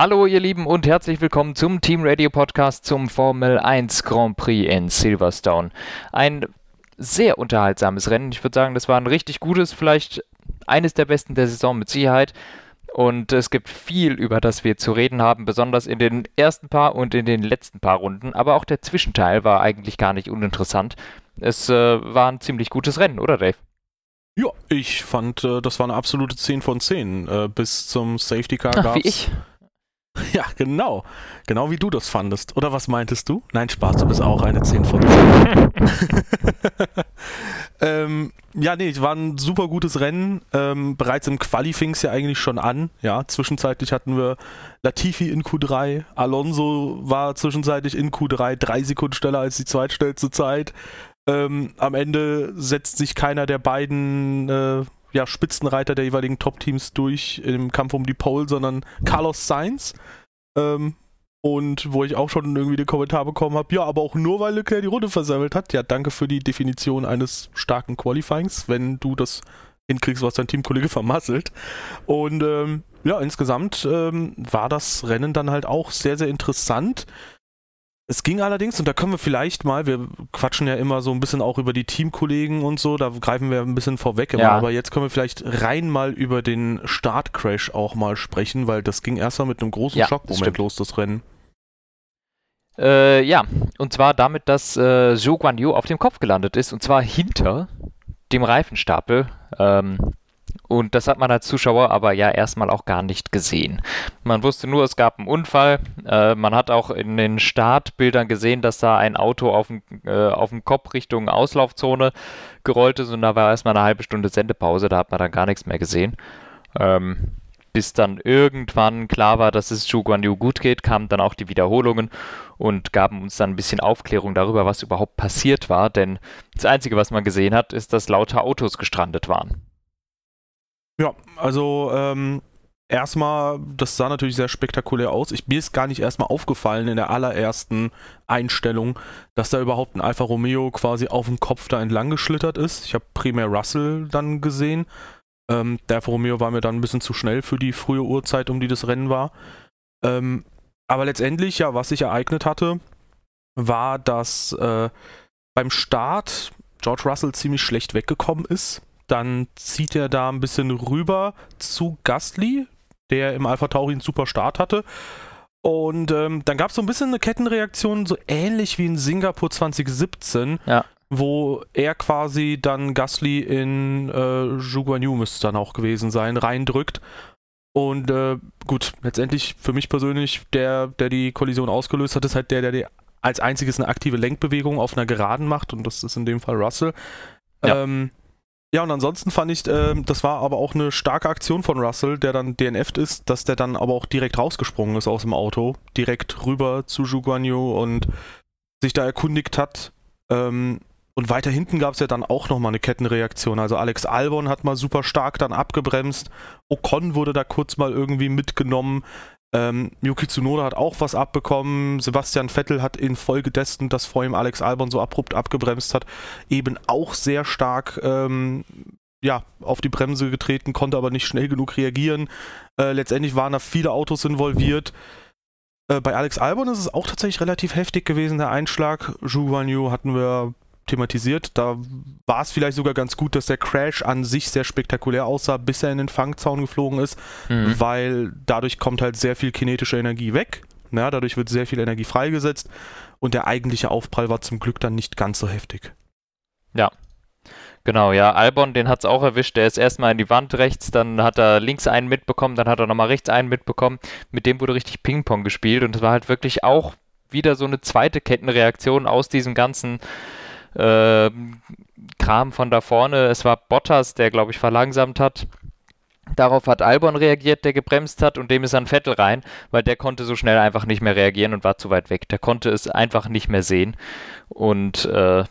Hallo ihr Lieben und herzlich willkommen zum Team Radio Podcast zum Formel 1 Grand Prix in Silverstone. Ein sehr unterhaltsames Rennen. Ich würde sagen, das war ein richtig gutes, vielleicht eines der besten der Saison mit Sicherheit. Und es gibt viel, über das wir zu reden haben, besonders in den ersten paar und in den letzten paar Runden. Aber auch der Zwischenteil war eigentlich gar nicht uninteressant. Es äh, war ein ziemlich gutes Rennen, oder Dave? Ja, ich fand, äh, das war eine absolute 10 von 10. Äh, bis zum Safety Car wie ich. Ja, genau. Genau wie du das fandest. Oder was meintest du? Nein, Spaß, du bist auch eine 10 von 10. ähm, ja, nee, es war ein super gutes Rennen. Ähm, bereits im Quali fing es ja eigentlich schon an. Ja, zwischenzeitlich hatten wir Latifi in Q3. Alonso war zwischenzeitlich in Q3 drei Sekunden schneller als die zweitschnellste Zeit. Ähm, am Ende setzt sich keiner der beiden äh, ja, Spitzenreiter der jeweiligen Top-Teams durch im Kampf um die Pole, sondern Carlos Sainz. Ähm, und wo ich auch schon irgendwie den Kommentar bekommen habe, ja, aber auch nur, weil Leclerc die Runde versammelt hat. Ja, danke für die Definition eines starken Qualifyings, wenn du das hinkriegst, was dein Teamkollege vermasselt. Und ähm, ja, insgesamt ähm, war das Rennen dann halt auch sehr, sehr interessant. Es ging allerdings, und da können wir vielleicht mal, wir quatschen ja immer so ein bisschen auch über die Teamkollegen und so, da greifen wir ein bisschen vorweg immer, ja. aber jetzt können wir vielleicht rein mal über den Startcrash auch mal sprechen, weil das ging erstmal mit einem großen ja, Schockmoment los, das Rennen. Äh, ja, und zwar damit, dass äh, Zhou Guan Yu auf dem Kopf gelandet ist, und zwar hinter dem Reifenstapel. Ähm, und das hat man als Zuschauer aber ja erstmal auch gar nicht gesehen. Man wusste nur, es gab einen Unfall. Äh, man hat auch in den Startbildern gesehen, dass da ein Auto auf dem, äh, auf dem Kopf Richtung Auslaufzone gerollt ist und da war erstmal eine halbe Stunde Sendepause. Da hat man dann gar nichts mehr gesehen. Ähm, bis dann irgendwann klar war, dass es Zhu Guanyu gut geht, kamen dann auch die Wiederholungen und gaben uns dann ein bisschen Aufklärung darüber, was überhaupt passiert war. Denn das Einzige, was man gesehen hat, ist, dass lauter Autos gestrandet waren. Ja, also ähm, erstmal, das sah natürlich sehr spektakulär aus. Ich, mir ist gar nicht erstmal aufgefallen in der allerersten Einstellung, dass da überhaupt ein Alfa Romeo quasi auf dem Kopf da entlang geschlittert ist. Ich habe primär Russell dann gesehen. Ähm, der Alfa Romeo war mir dann ein bisschen zu schnell für die frühe Uhrzeit, um die das Rennen war. Ähm, aber letztendlich, ja, was sich ereignet hatte, war, dass äh, beim Start George Russell ziemlich schlecht weggekommen ist dann zieht er da ein bisschen rüber zu Gastly, der im Alpha Tauri einen super Start hatte. Und ähm, dann gab es so ein bisschen eine Kettenreaktion, so ähnlich wie in Singapur 2017, ja. wo er quasi dann Gasly in äh, Juguanyu müsste dann auch gewesen sein, reindrückt. Und äh, gut, letztendlich für mich persönlich, der, der die Kollision ausgelöst hat, ist halt der, der die als einziges eine aktive Lenkbewegung auf einer Geraden macht und das ist in dem Fall Russell. Ja. Ähm, ja, und ansonsten fand ich, äh, das war aber auch eine starke Aktion von Russell, der dann DNF'd ist, dass der dann aber auch direkt rausgesprungen ist aus dem Auto, direkt rüber zu Zhu Guanyu und sich da erkundigt hat. Ähm, und weiter hinten gab es ja dann auch nochmal eine Kettenreaktion. Also Alex Albon hat mal super stark dann abgebremst. Ocon wurde da kurz mal irgendwie mitgenommen. Ähm, Yuki Tsunoda hat auch was abbekommen. Sebastian Vettel hat infolgedessen, dass vor ihm Alex Albon so abrupt abgebremst hat, eben auch sehr stark ähm, ja, auf die Bremse getreten, konnte aber nicht schnell genug reagieren. Äh, letztendlich waren da viele Autos involviert. Äh, bei Alex Albon ist es auch tatsächlich relativ heftig gewesen, der Einschlag. Zhu Guanyu hatten wir thematisiert. Da war es vielleicht sogar ganz gut, dass der Crash an sich sehr spektakulär aussah, bis er in den Fangzaun geflogen ist, mhm. weil dadurch kommt halt sehr viel kinetische Energie weg. Ja, dadurch wird sehr viel Energie freigesetzt und der eigentliche Aufprall war zum Glück dann nicht ganz so heftig. Ja, Genau, ja, Albon, den hat es auch erwischt. Der ist erstmal in die Wand rechts, dann hat er links einen mitbekommen, dann hat er nochmal rechts einen mitbekommen. Mit dem wurde richtig Ping-Pong gespielt und es war halt wirklich auch wieder so eine zweite Kettenreaktion aus diesem ganzen äh, Kram von da vorne. Es war Bottas, der, glaube ich, verlangsamt hat. Darauf hat Albon reagiert, der gebremst hat und dem ist ein Vettel rein, weil der konnte so schnell einfach nicht mehr reagieren und war zu weit weg. Der konnte es einfach nicht mehr sehen und äh,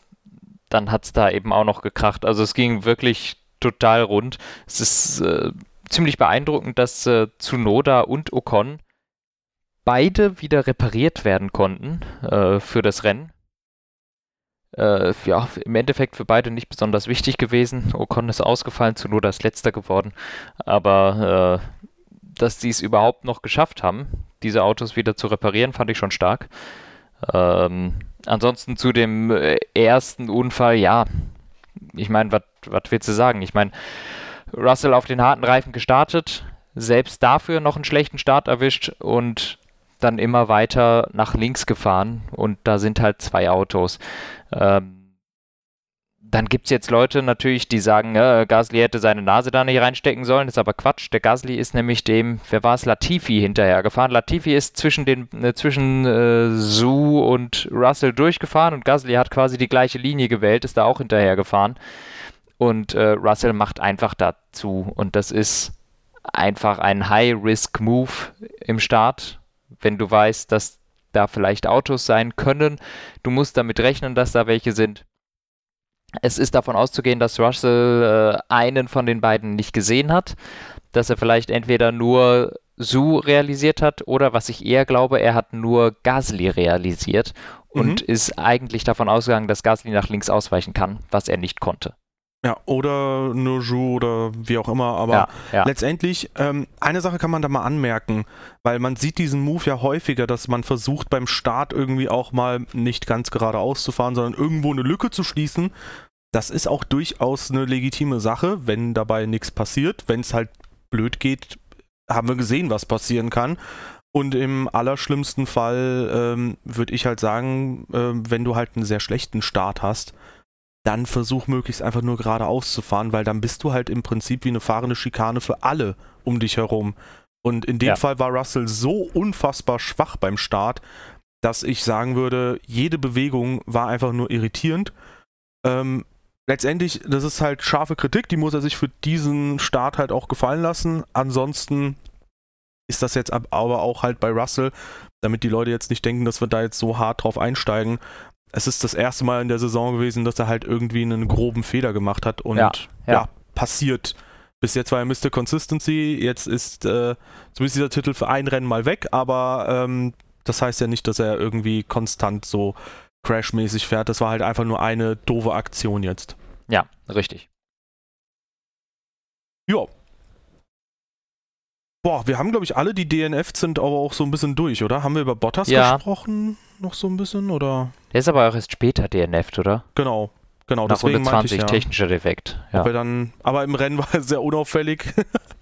dann hat es da eben auch noch gekracht. Also es ging wirklich total rund. Es ist äh, ziemlich beeindruckend, dass äh, Tsunoda und Ocon beide wieder repariert werden konnten äh, für das Rennen äh, ja, im Endeffekt für beide nicht besonders wichtig gewesen. Ocon ist ausgefallen, zu nur das Letzter geworden. Aber äh, dass sie es überhaupt noch geschafft haben, diese Autos wieder zu reparieren, fand ich schon stark. Ähm, ansonsten zu dem äh, ersten Unfall, ja, ich meine, was willst du sagen? Ich meine, Russell auf den harten Reifen gestartet, selbst dafür noch einen schlechten Start erwischt und dann immer weiter nach links gefahren und da sind halt zwei Autos. Ähm, dann gibt es jetzt Leute natürlich, die sagen, äh, Gasly hätte seine Nase da nicht reinstecken sollen. Das ist aber Quatsch. Der Gasly ist nämlich dem, wer war es, Latifi hinterher gefahren. Latifi ist zwischen, den, äh, zwischen äh, Su und Russell durchgefahren und Gasly hat quasi die gleiche Linie gewählt, ist da auch hinterher gefahren. Und äh, Russell macht einfach dazu. Und das ist einfach ein High-Risk-Move im Start, wenn du weißt, dass da vielleicht Autos sein können. Du musst damit rechnen, dass da welche sind es ist davon auszugehen, dass Russell äh, einen von den beiden nicht gesehen hat, dass er vielleicht entweder nur Su realisiert hat oder was ich eher glaube, er hat nur Gasly realisiert und mhm. ist eigentlich davon ausgegangen, dass Gasly nach links ausweichen kann, was er nicht konnte. Ja, oder nur Ju oder wie auch immer, aber ja, ja. letztendlich, ähm, eine Sache kann man da mal anmerken, weil man sieht diesen Move ja häufiger, dass man versucht beim Start irgendwie auch mal nicht ganz geradeaus zu fahren, sondern irgendwo eine Lücke zu schließen. Das ist auch durchaus eine legitime Sache, wenn dabei nichts passiert. Wenn es halt blöd geht, haben wir gesehen, was passieren kann. Und im allerschlimmsten Fall ähm, würde ich halt sagen, äh, wenn du halt einen sehr schlechten Start hast, dann versuch möglichst einfach nur geradeaus zu fahren, weil dann bist du halt im Prinzip wie eine fahrende Schikane für alle um dich herum. Und in dem ja. Fall war Russell so unfassbar schwach beim Start, dass ich sagen würde, jede Bewegung war einfach nur irritierend. Ähm, letztendlich, das ist halt scharfe Kritik, die muss er sich für diesen Start halt auch gefallen lassen. Ansonsten ist das jetzt aber auch halt bei Russell, damit die Leute jetzt nicht denken, dass wir da jetzt so hart drauf einsteigen es ist das erste Mal in der Saison gewesen, dass er halt irgendwie einen groben Fehler gemacht hat und ja, ja. ja passiert. Bis jetzt war er Mr. Consistency, jetzt ist äh, zumindest dieser Titel für ein Rennen mal weg, aber ähm, das heißt ja nicht, dass er irgendwie konstant so crashmäßig fährt. Das war halt einfach nur eine doofe Aktion jetzt. Ja, richtig. Ja, Boah, wir haben, glaube ich, alle, die DNF sind, aber auch so ein bisschen durch, oder? Haben wir über Bottas ja. gesprochen noch so ein bisschen, oder? Der ist aber auch erst später DNF, oder? Genau, genau. Nach deswegen 20 ich, ja. technischer Defekt. Ja. Dann, aber im Rennen war er sehr unauffällig.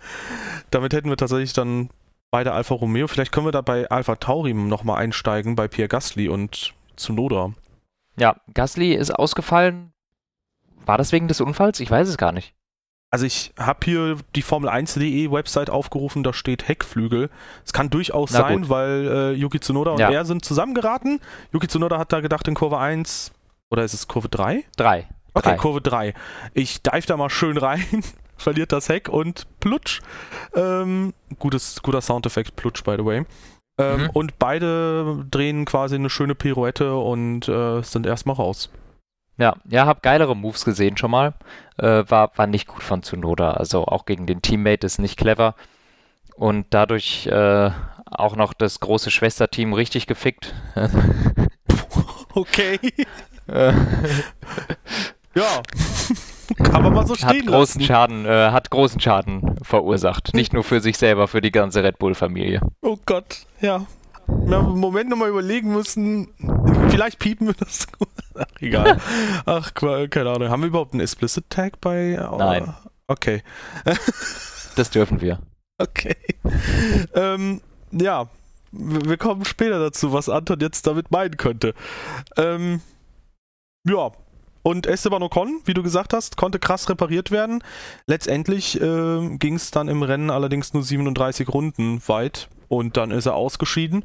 Damit hätten wir tatsächlich dann beide Alfa Romeo. Vielleicht können wir da bei Alpha Tauri nochmal einsteigen, bei Pierre Gasly und Tsunoda. Ja, Gasly ist ausgefallen. War das wegen des Unfalls? Ich weiß es gar nicht. Also ich habe hier die Formel1.de Website aufgerufen, da steht Heckflügel. Es kann durchaus Na sein, gut. weil äh, Yuki Tsunoda und ja. er sind zusammengeraten. Yuki Tsunoda hat da gedacht in Kurve 1, oder ist es Kurve 3? 3. Okay, 3. Kurve 3. Ich dive da mal schön rein, verliert das Heck und plutsch. Ähm, gutes, guter Soundeffekt, plutsch, by the way. Ähm, mhm. Und beide drehen quasi eine schöne Pirouette und äh, sind erstmal raus. Ja, ja, hab geilere Moves gesehen schon mal. Äh, war, war nicht gut von Tsunoda. Also auch gegen den Teammate ist nicht clever. Und dadurch äh, auch noch das große Schwesterteam richtig gefickt. okay. Äh. ja. Kann man mal so stehen hat großen lassen. Schaden, äh, hat großen Schaden verursacht. Nicht nur für sich selber, für die ganze Red Bull-Familie. Oh Gott, ja wir haben im Moment nochmal überlegen müssen, vielleicht piepen wir das. Ach, egal. Ach, keine Ahnung. Haben wir überhaupt einen Explicit Tag bei? Oh, Nein. Okay. das dürfen wir. Okay. Ähm, ja, wir kommen später dazu, was Anton jetzt damit meinen könnte. Ähm, ja, und Esteban Ocon, wie du gesagt hast, konnte krass repariert werden. Letztendlich äh, ging es dann im Rennen allerdings nur 37 Runden weit und dann ist er ausgeschieden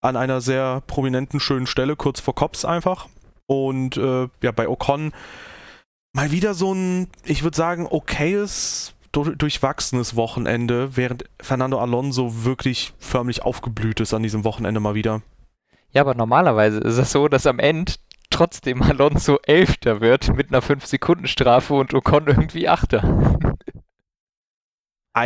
an einer sehr prominenten, schönen Stelle, kurz vor Cops einfach. Und äh, ja, bei Ocon mal wieder so ein, ich würde sagen, okayes, durchwachsenes Wochenende, während Fernando Alonso wirklich förmlich aufgeblüht ist an diesem Wochenende mal wieder. Ja, aber normalerweise ist es so, dass am Ende trotzdem Alonso Elfter wird mit einer 5-Sekunden-Strafe und Ocon irgendwie Achter.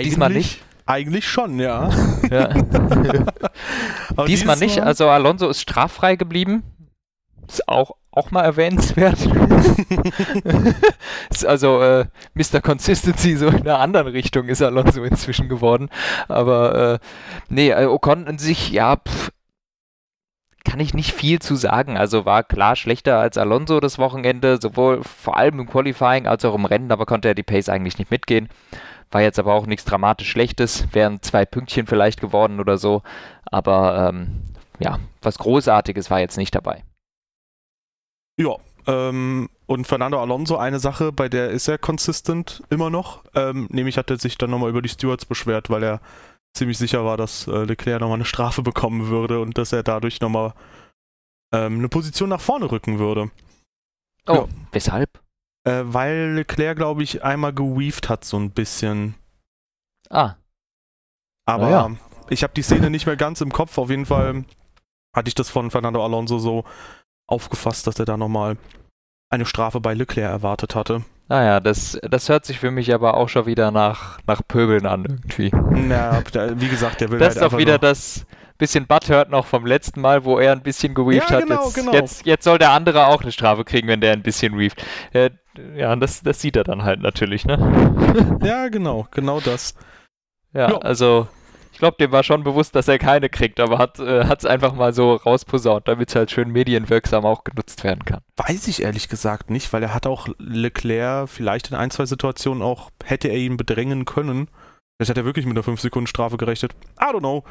Diesmal nicht. Eigentlich schon, ja. ja. diesmal nicht. Also Alonso ist straffrei geblieben. Ist auch auch mal erwähnenswert. also äh, Mr. Consistency so in einer anderen Richtung ist Alonso inzwischen geworden. Aber äh, nee, äh, Ocon in sich, ja, pff, kann ich nicht viel zu sagen. Also war klar schlechter als Alonso das Wochenende, sowohl vor allem im Qualifying als auch im Rennen, aber konnte er die Pace eigentlich nicht mitgehen. War jetzt aber auch nichts dramatisch Schlechtes, wären zwei Pünktchen vielleicht geworden oder so. Aber ähm, ja, was Großartiges war jetzt nicht dabei. Ja, ähm, und Fernando Alonso, eine Sache, bei der ist er consistent immer noch. Ähm, nämlich hat er sich dann nochmal über die Stewards beschwert, weil er ziemlich sicher war, dass äh, Leclerc nochmal eine Strafe bekommen würde und dass er dadurch nochmal ähm, eine Position nach vorne rücken würde. Oh, ja. weshalb? Äh, weil Leclerc, glaube ich, einmal geweaved hat, so ein bisschen. Ah. Aber ja. ich habe die Szene nicht mehr ganz im Kopf. Auf jeden Fall hatte ich das von Fernando Alonso so aufgefasst, dass er da nochmal eine Strafe bei Leclerc erwartet hatte. Naja, das, das hört sich für mich aber auch schon wieder nach, nach Pöbeln an irgendwie. Na, wie gesagt, der will Das halt ist doch wieder das bisschen Butthurt noch vom letzten Mal, wo er ein bisschen geweaved ja, genau, hat. Jetzt, genau. Jetzt, jetzt soll der andere auch eine Strafe kriegen, wenn der ein bisschen weaved. Ja, das, das sieht er dann halt natürlich, ne? ja, genau, genau das. Ja, ja. also ich glaube, dem war schon bewusst, dass er keine kriegt, aber hat es äh, einfach mal so rausposaunt, damit es halt schön medienwirksam auch genutzt werden kann. Weiß ich ehrlich gesagt nicht, weil er hat auch Leclerc vielleicht in ein, zwei Situationen auch, hätte er ihn bedrängen können. Vielleicht hat er wirklich mit einer 5-Sekunden-Strafe gerechnet. I don't know.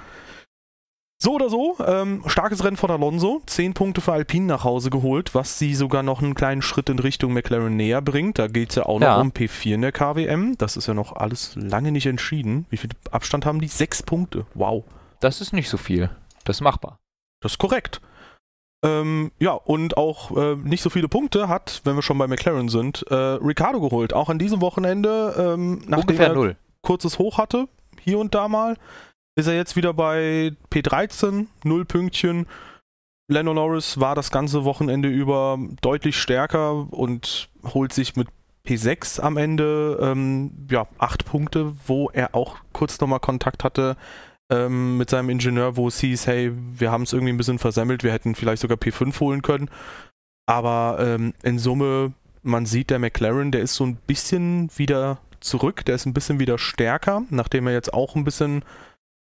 So oder so, ähm, starkes Rennen von Alonso, 10 Punkte für Alpine nach Hause geholt, was sie sogar noch einen kleinen Schritt in Richtung McLaren näher bringt. Da geht es ja auch noch ja. um P4 in der KWM. Das ist ja noch alles lange nicht entschieden. Wie viel Abstand haben die? Sechs Punkte. Wow. Das ist nicht so viel. Das ist machbar. Das ist korrekt. Ähm, ja, und auch äh, nicht so viele Punkte hat, wenn wir schon bei McLaren sind, äh, Ricardo geholt. Auch an diesem Wochenende, ähm, nachdem Ungefähr er null. kurzes Hoch hatte, hier und da mal ist er jetzt wieder bei P13, 0 Pünktchen. Lando Norris war das ganze Wochenende über deutlich stärker und holt sich mit P6 am Ende ähm, ja, 8 Punkte, wo er auch kurz nochmal Kontakt hatte ähm, mit seinem Ingenieur, wo es hieß, hey, wir haben es irgendwie ein bisschen versemmelt, wir hätten vielleicht sogar P5 holen können. Aber ähm, in Summe, man sieht, der McLaren, der ist so ein bisschen wieder zurück, der ist ein bisschen wieder stärker, nachdem er jetzt auch ein bisschen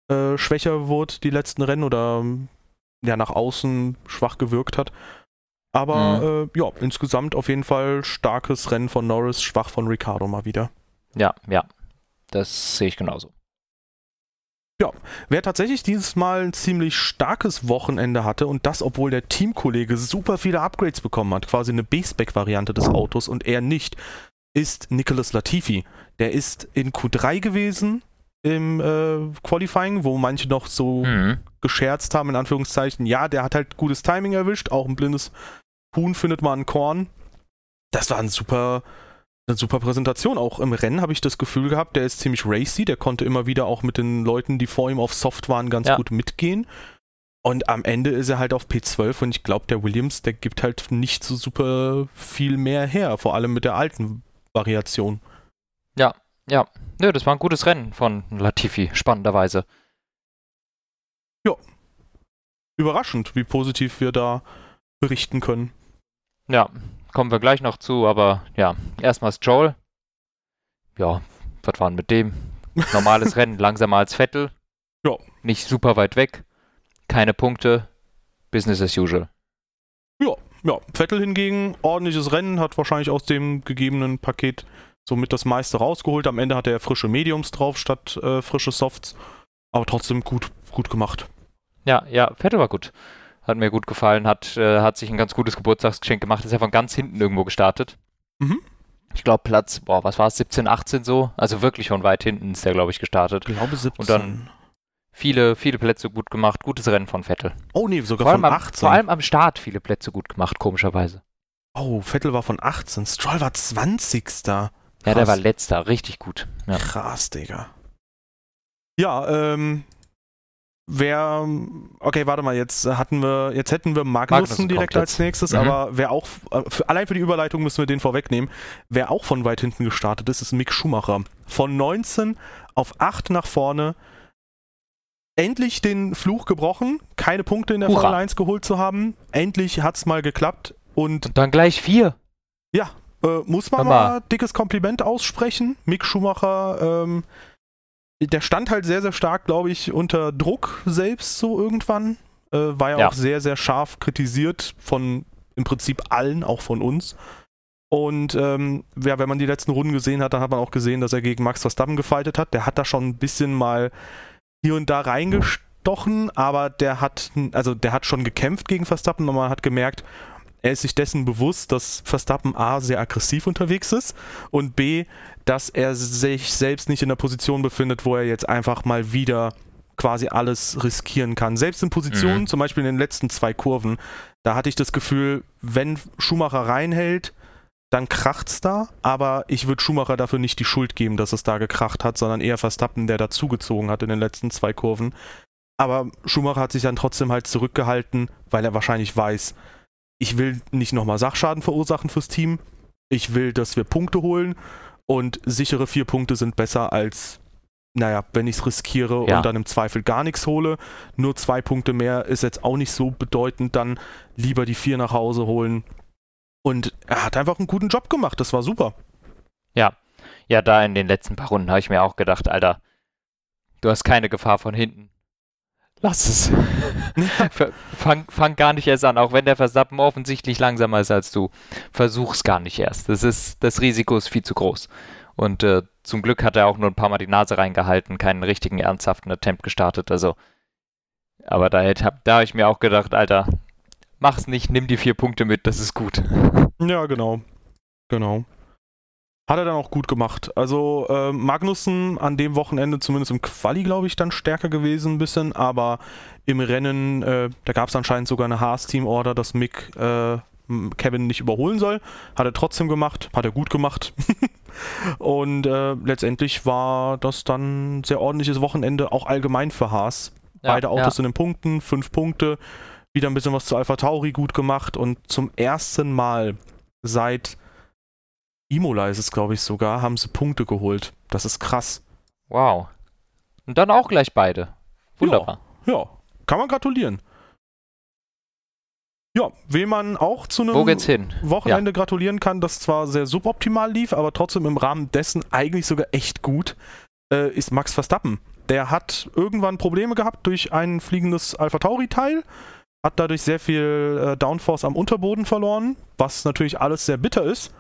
äh, schwächer wurde die letzten Rennen oder ja nach außen schwach gewirkt hat. Aber mhm. äh, ja, insgesamt auf jeden Fall starkes Rennen von Norris, schwach von Ricardo mal wieder. Ja, ja. Das sehe ich genauso. Ja, wer tatsächlich dieses Mal ein ziemlich starkes Wochenende hatte und das, obwohl der Teamkollege super viele Upgrades bekommen hat, quasi eine B-Spec-Variante des Autos und er nicht, ist Nicholas Latifi. Der ist in Q3 gewesen, im äh, Qualifying, wo manche noch so mhm. gescherzt haben, in Anführungszeichen, ja, der hat halt gutes Timing erwischt, auch ein blindes Huhn findet man ein Korn. Das war ein super, eine super Präsentation. Auch im Rennen habe ich das Gefühl gehabt, der ist ziemlich racy, der konnte immer wieder auch mit den Leuten, die vor ihm auf Soft waren, ganz ja. gut mitgehen. Und am Ende ist er halt auf P12 und ich glaube, der Williams, der gibt halt nicht so super viel mehr her, vor allem mit der alten Variation. Ja, ja, Nö, das war ein gutes Rennen von Latifi, spannenderweise. Ja. Überraschend, wie positiv wir da berichten können. Ja, kommen wir gleich noch zu, aber ja, erstmal Stroll. Ja, was war denn mit dem? Normales Rennen, langsamer als Vettel. Ja. Nicht super weit weg. Keine Punkte. Business as usual. Ja, ja. Vettel hingegen, ordentliches Rennen, hat wahrscheinlich aus dem gegebenen Paket somit das meiste rausgeholt. Am Ende hatte er frische Mediums drauf statt äh, frische Softs. Aber trotzdem gut, gut gemacht. Ja, ja, Vettel war gut. Hat mir gut gefallen, hat, äh, hat sich ein ganz gutes Geburtstagsgeschenk gemacht, ist ja von ganz hinten irgendwo gestartet. Mhm. Ich glaube Platz, boah, was war es, 17, 18 so? Also wirklich von weit hinten ist der, glaube ich, gestartet. Ich glaube 17. Und dann viele, viele Plätze gut gemacht, gutes Rennen von Vettel. Oh nee, sogar vor von am, 18. Vor allem am Start viele Plätze gut gemacht, komischerweise. Oh, Vettel war von 18, Stroll war 20. Ja, der war letzter, richtig gut. Ja. Krass, Digga. Ja, ähm, wer, okay, warte mal, jetzt hatten wir, jetzt hätten wir Magnussen, Magnussen direkt als nächstes, mhm. aber wer auch, äh, für, allein für die Überleitung müssen wir den vorwegnehmen, wer auch von weit hinten gestartet ist, ist Mick Schumacher. Von 19 auf 8 nach vorne, endlich den Fluch gebrochen, keine Punkte in der Hurra. Formel 1 geholt zu haben, endlich hat's mal geklappt, Und, Und dann gleich vier. ja, äh, muss man Hammer. mal dickes Kompliment aussprechen. Mick Schumacher, ähm, der stand halt sehr, sehr stark, glaube ich, unter Druck selbst so irgendwann. Äh, war ja, Ja. auch sehr, sehr scharf kritisiert von im Prinzip allen, auch von uns. Und ähm, ja, wenn man die letzten Runden gesehen hat, dann hat man auch gesehen, dass er gegen Max Verstappen gefightet hat. Der hat da schon ein bisschen mal hier und da reingestochen, aber der hat, also der hat schon gekämpft gegen Verstappen und man hat gemerkt, er ist sich dessen bewusst, dass Verstappen A sehr aggressiv unterwegs ist und B, dass er sich selbst nicht in der Position befindet, wo er jetzt einfach mal wieder quasi alles riskieren kann. Selbst in Positionen, Mhm. zum Beispiel in den letzten zwei Kurven, da hatte ich das Gefühl, wenn Schumacher reinhält, dann kracht's da, aber ich würde Schumacher dafür nicht die Schuld geben, dass es da gekracht hat, sondern eher Verstappen, der dazugezogen hat in den letzten zwei Kurven. Aber Schumacher hat sich dann trotzdem halt zurückgehalten, weil er wahrscheinlich weiß, ich will nicht nochmal Sachschaden verursachen fürs Team. Ich will, dass wir Punkte holen und sichere vier Punkte sind besser als, naja, wenn ich es riskiere Ja. und dann im Zweifel gar nichts hole. Nur zwei Punkte mehr ist jetzt auch nicht so bedeutend, dann lieber die vier nach Hause holen. Und er hat einfach einen guten Job gemacht, das war super. Ja, da in den letzten paar Runden habe ich mir auch gedacht, Alter, du hast keine Gefahr von hinten. Lass es. Fang, fang gar nicht erst an, auch wenn der Verstappen offensichtlich langsamer ist als du. Versuch's gar nicht erst. Das ist, das Risiko ist viel zu groß. Und äh, zum Glück hat er auch nur ein paar Mal die Nase reingehalten, keinen richtigen ernsthaften Attempt gestartet. Also, aber da da habe ich mir auch gedacht, Alter, mach's nicht, nimm die vier Punkte mit, das ist gut. Ja, genau. Genau. Hat er dann auch gut gemacht. Also äh, Magnussen an dem Wochenende zumindest im Quali, glaube ich, dann stärker gewesen ein bisschen, aber im Rennen, äh, da gab es anscheinend sogar eine Haas-Team-Order, dass Mick äh, Kevin nicht überholen soll. Hat er trotzdem gemacht, hat er gut gemacht. Und äh, letztendlich war das dann ein sehr ordentliches Wochenende, auch allgemein für Haas. Beide Autos in den Punkten, fünf Punkte. Wieder ein bisschen was zu Alpha Tauri gut gemacht und zum ersten Mal seit Imola ist es, glaube ich, sogar, haben sie Punkte geholt. Das ist krass. Wow. Und dann auch gleich beide. Wunderbar. Ja, kann man gratulieren. Ja, wem man auch zu einem? Wochenende gratulieren kann, das zwar sehr suboptimal lief, aber trotzdem im Rahmen dessen eigentlich sogar echt gut, äh, ist Max Verstappen. Der hat irgendwann Probleme gehabt durch ein fliegendes Alpha Tauri-Teil, hat dadurch sehr viel äh, Downforce am Unterboden verloren, was natürlich alles sehr bitter ist.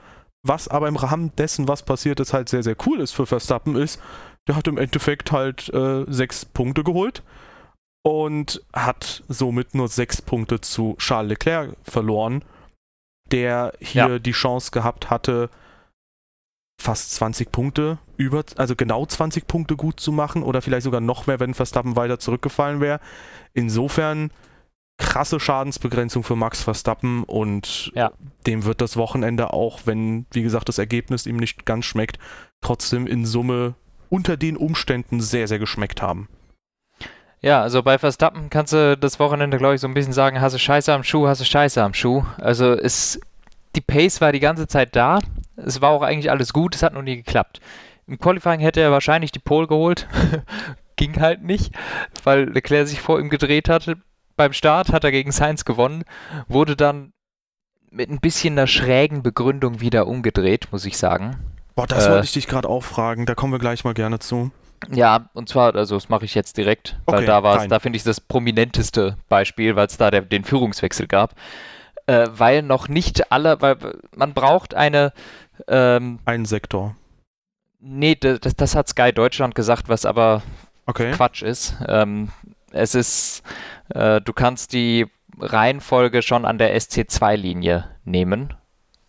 Was aber im Rahmen dessen, was passiert ist, halt sehr, sehr cool ist für Verstappen, ist, der hat im Endeffekt halt äh, sechs Punkte geholt und hat somit nur sechs Punkte zu Charles Leclerc verloren, der hier Ja. die Chance gehabt hatte, fast 20 Punkte über, also genau 20 Punkte gut zu machen oder vielleicht sogar noch mehr, wenn Verstappen weiter zurückgefallen wäre. Insofern krasse Schadensbegrenzung für Max Verstappen und Ja. dem wird das Wochenende auch, wenn, wie gesagt, das Ergebnis ihm nicht ganz schmeckt, trotzdem in Summe unter den Umständen sehr, sehr geschmeckt haben. Ja, also bei Verstappen kannst du das Wochenende, glaube ich, so ein bisschen sagen, hast du Scheiße am Schuh, hast du Scheiße am Schuh. Also es, die Pace war die ganze Zeit da. Es war auch eigentlich alles gut, es hat noch nie geklappt. Im Qualifying hätte er wahrscheinlich die Pole geholt. Ging halt nicht, weil Leclerc sich vor ihm gedreht hatte. Beim Start hat er gegen Sainz gewonnen, wurde dann mit ein bisschen einer schrägen Begründung wieder umgedreht, muss ich sagen. Boah, das Äh. wollte ich dich gerade auch fragen, da kommen wir gleich mal gerne zu. Ja, und zwar, also das mache ich jetzt direkt, weil Okay, da war es, da finde ich das prominenteste Beispiel, weil es da der, den Führungswechsel gab. Äh, weil noch nicht alle, weil man braucht eine, ähm, Ein Sektor. nee, das, das hat Sky Deutschland gesagt, was aber Okay. Quatsch ist. Ähm, es ist, äh, du kannst die Reihenfolge schon an der SC2-Linie nehmen.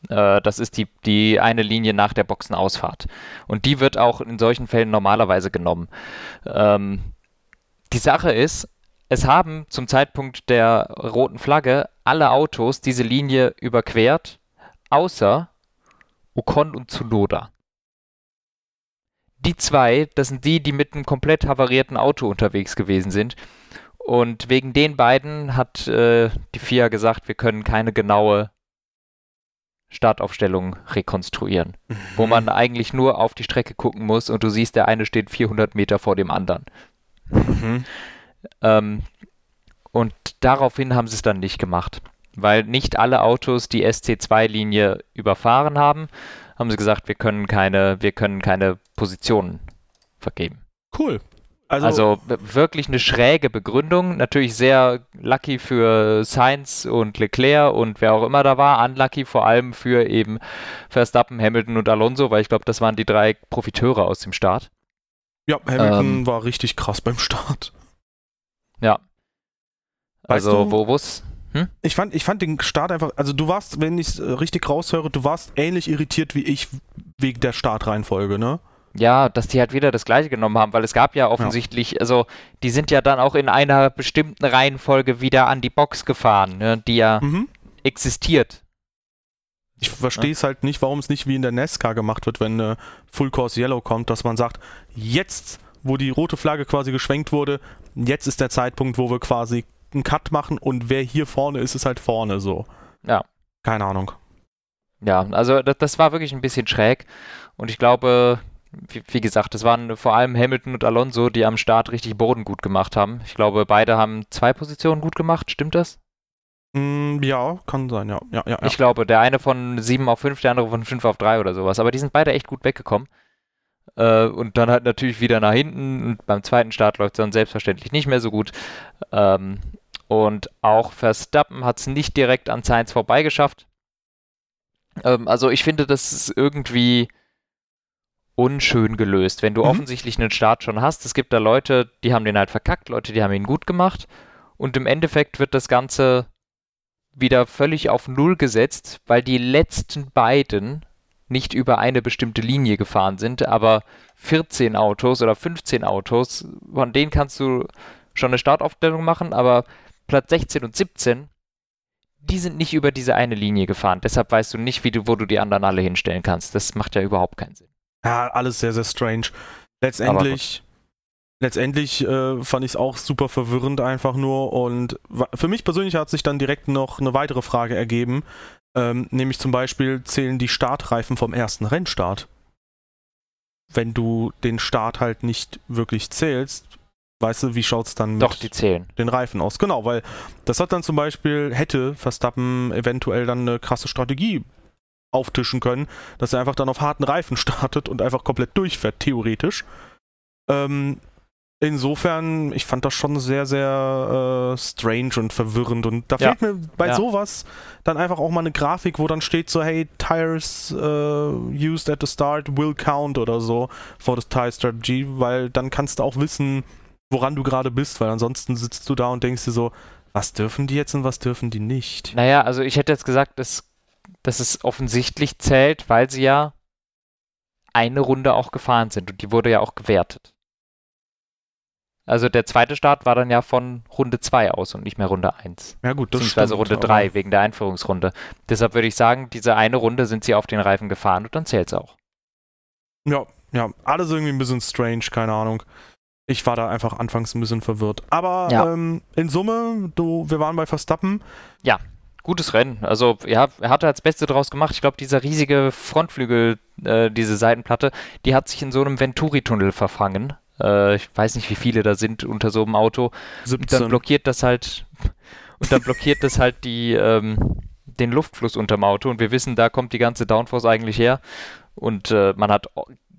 Äh, das ist die, die eine Linie nach der Boxenausfahrt. Und die wird auch in solchen Fällen normalerweise genommen. Ähm, die Sache ist, es haben zum Zeitpunkt der roten Flagge alle Autos diese Linie überquert, außer Ocon und Tsunoda. Die zwei, das sind die, die mit einem komplett havarierten Auto unterwegs gewesen sind. Und wegen den beiden hat äh, die FIA gesagt, wir können keine genaue Startaufstellung rekonstruieren, wo man eigentlich nur auf die Strecke gucken muss und du siehst, der eine steht 400 Meter vor dem anderen. Mhm. Ähm, und daraufhin haben sie es dann nicht gemacht. weil nicht alle Autos die SC2-Linie überfahren haben, haben sie gesagt, wir können keine, wir können keine Positionen vergeben. Cool. Also, also, wirklich eine schräge Begründung. Natürlich sehr lucky für Sainz und Leclerc und wer auch immer da war. Unlucky vor allem für eben Verstappen, Hamilton und Alonso, weil ich glaube, das waren die drei Profiteure aus dem Start. Ja, Hamilton ähm, war richtig krass beim Start. Ja. Also, weißt du, wo es. Hm? Ich, fand, ich fand den Start einfach. Also, du warst, wenn ich es richtig raushöre, du warst ähnlich irritiert wie ich wegen der Startreihenfolge, ne? Ja, dass die halt wieder das gleiche genommen haben, weil es gab ja offensichtlich, ja. also die sind ja dann auch in einer bestimmten Reihenfolge wieder an die Box gefahren, ne, die ja mhm. existiert. Ich verstehe es ja. halt nicht, warum es nicht wie in der NASCAR gemacht wird, wenn eine Full Course Yellow kommt, dass man sagt, jetzt, wo die rote Flagge quasi geschwenkt wurde, jetzt ist der Zeitpunkt, wo wir quasi einen Cut machen und wer hier vorne ist, ist halt vorne so. Ja. Keine Ahnung. Ja, also das, das war wirklich ein bisschen schräg und ich glaube, wie, wie, gesagt, es waren vor allem Hamilton und Alonso, die am Start richtig Boden gut gemacht haben. Ich glaube, beide haben zwei Positionen gut gemacht, stimmt das? Mm, ja, kann sein, ja. ja, ja, ja. Ich glaube, der eine von 7 auf 5, der andere von 5 auf 3 oder sowas. Aber die sind beide echt gut weggekommen. Äh, und dann halt natürlich wieder nach hinten. Und beim zweiten Start läuft es dann selbstverständlich nicht mehr so gut. Ähm, und auch Verstappen hat es nicht direkt an Sainz vorbeigeschafft. Ähm, also ich finde, das ist irgendwie unschön gelöst. Wenn du mhm. offensichtlich einen Start schon hast, es gibt da Leute, die haben den halt verkackt, Leute, die haben ihn gut gemacht und im Endeffekt wird das Ganze wieder völlig auf Null gesetzt, weil die letzten beiden nicht über eine bestimmte Linie gefahren sind, aber 14 Autos oder 15 Autos, von denen kannst du schon eine Startaufstellung machen, aber Platz 16 und 17, die sind nicht über diese eine Linie gefahren. Deshalb weißt du nicht, wie du, wo du die anderen alle hinstellen kannst. Das macht ja überhaupt keinen Sinn. Ja, alles sehr, sehr strange. Letztendlich, letztendlich äh, fand ich es auch super verwirrend einfach nur. Und für mich persönlich hat sich dann direkt noch eine weitere Frage ergeben. Ähm, nämlich zum Beispiel zählen die Startreifen vom ersten Rennstart. Wenn du den Start halt nicht wirklich zählst, weißt du, wie schaut es dann Doch, mit den Reifen aus? Genau, weil das hat dann zum Beispiel, hätte Verstappen eventuell dann eine krasse Strategie auftischen können, dass er einfach dann auf harten Reifen startet und einfach komplett durchfährt, theoretisch. Ähm, insofern, ich fand das schon sehr, sehr äh, strange und verwirrend. Und da ja. fehlt mir bei ja. sowas dann einfach auch mal eine Grafik, wo dann steht so, hey, Tires uh, used at the start will count oder so for the tire strategy, weil dann kannst du auch wissen, woran du gerade bist, weil ansonsten sitzt du da und denkst dir so, was dürfen die jetzt und was dürfen die nicht? Naja, also ich hätte jetzt gesagt, es dass es offensichtlich zählt, weil sie ja eine Runde auch gefahren sind und die wurde ja auch gewertet. Also der zweite Start war dann ja von Runde 2 aus und nicht mehr Runde 1. Ja gut, das Beziehungsweise stimmt, Runde 3 wegen der Einführungsrunde. Deshalb würde ich sagen, diese eine Runde sind sie auf den Reifen gefahren und dann zählt es auch. Ja, ja, alles irgendwie ein bisschen strange, keine Ahnung. Ich war da einfach anfangs ein bisschen verwirrt. Aber ja. ähm, in Summe, du, wir waren bei Verstappen. Ja gutes Rennen. Also ja, er hat das Beste draus gemacht. Ich glaube, dieser riesige Frontflügel, äh, diese Seitenplatte, die hat sich in so einem Venturi-Tunnel verfangen. Äh, ich weiß nicht, wie viele da sind unter so einem Auto. 17. Und dann blockiert das halt und dann blockiert das halt die ähm, den Luftfluss unterm Auto und wir wissen, da kommt die ganze Downforce eigentlich her. Und äh, man hat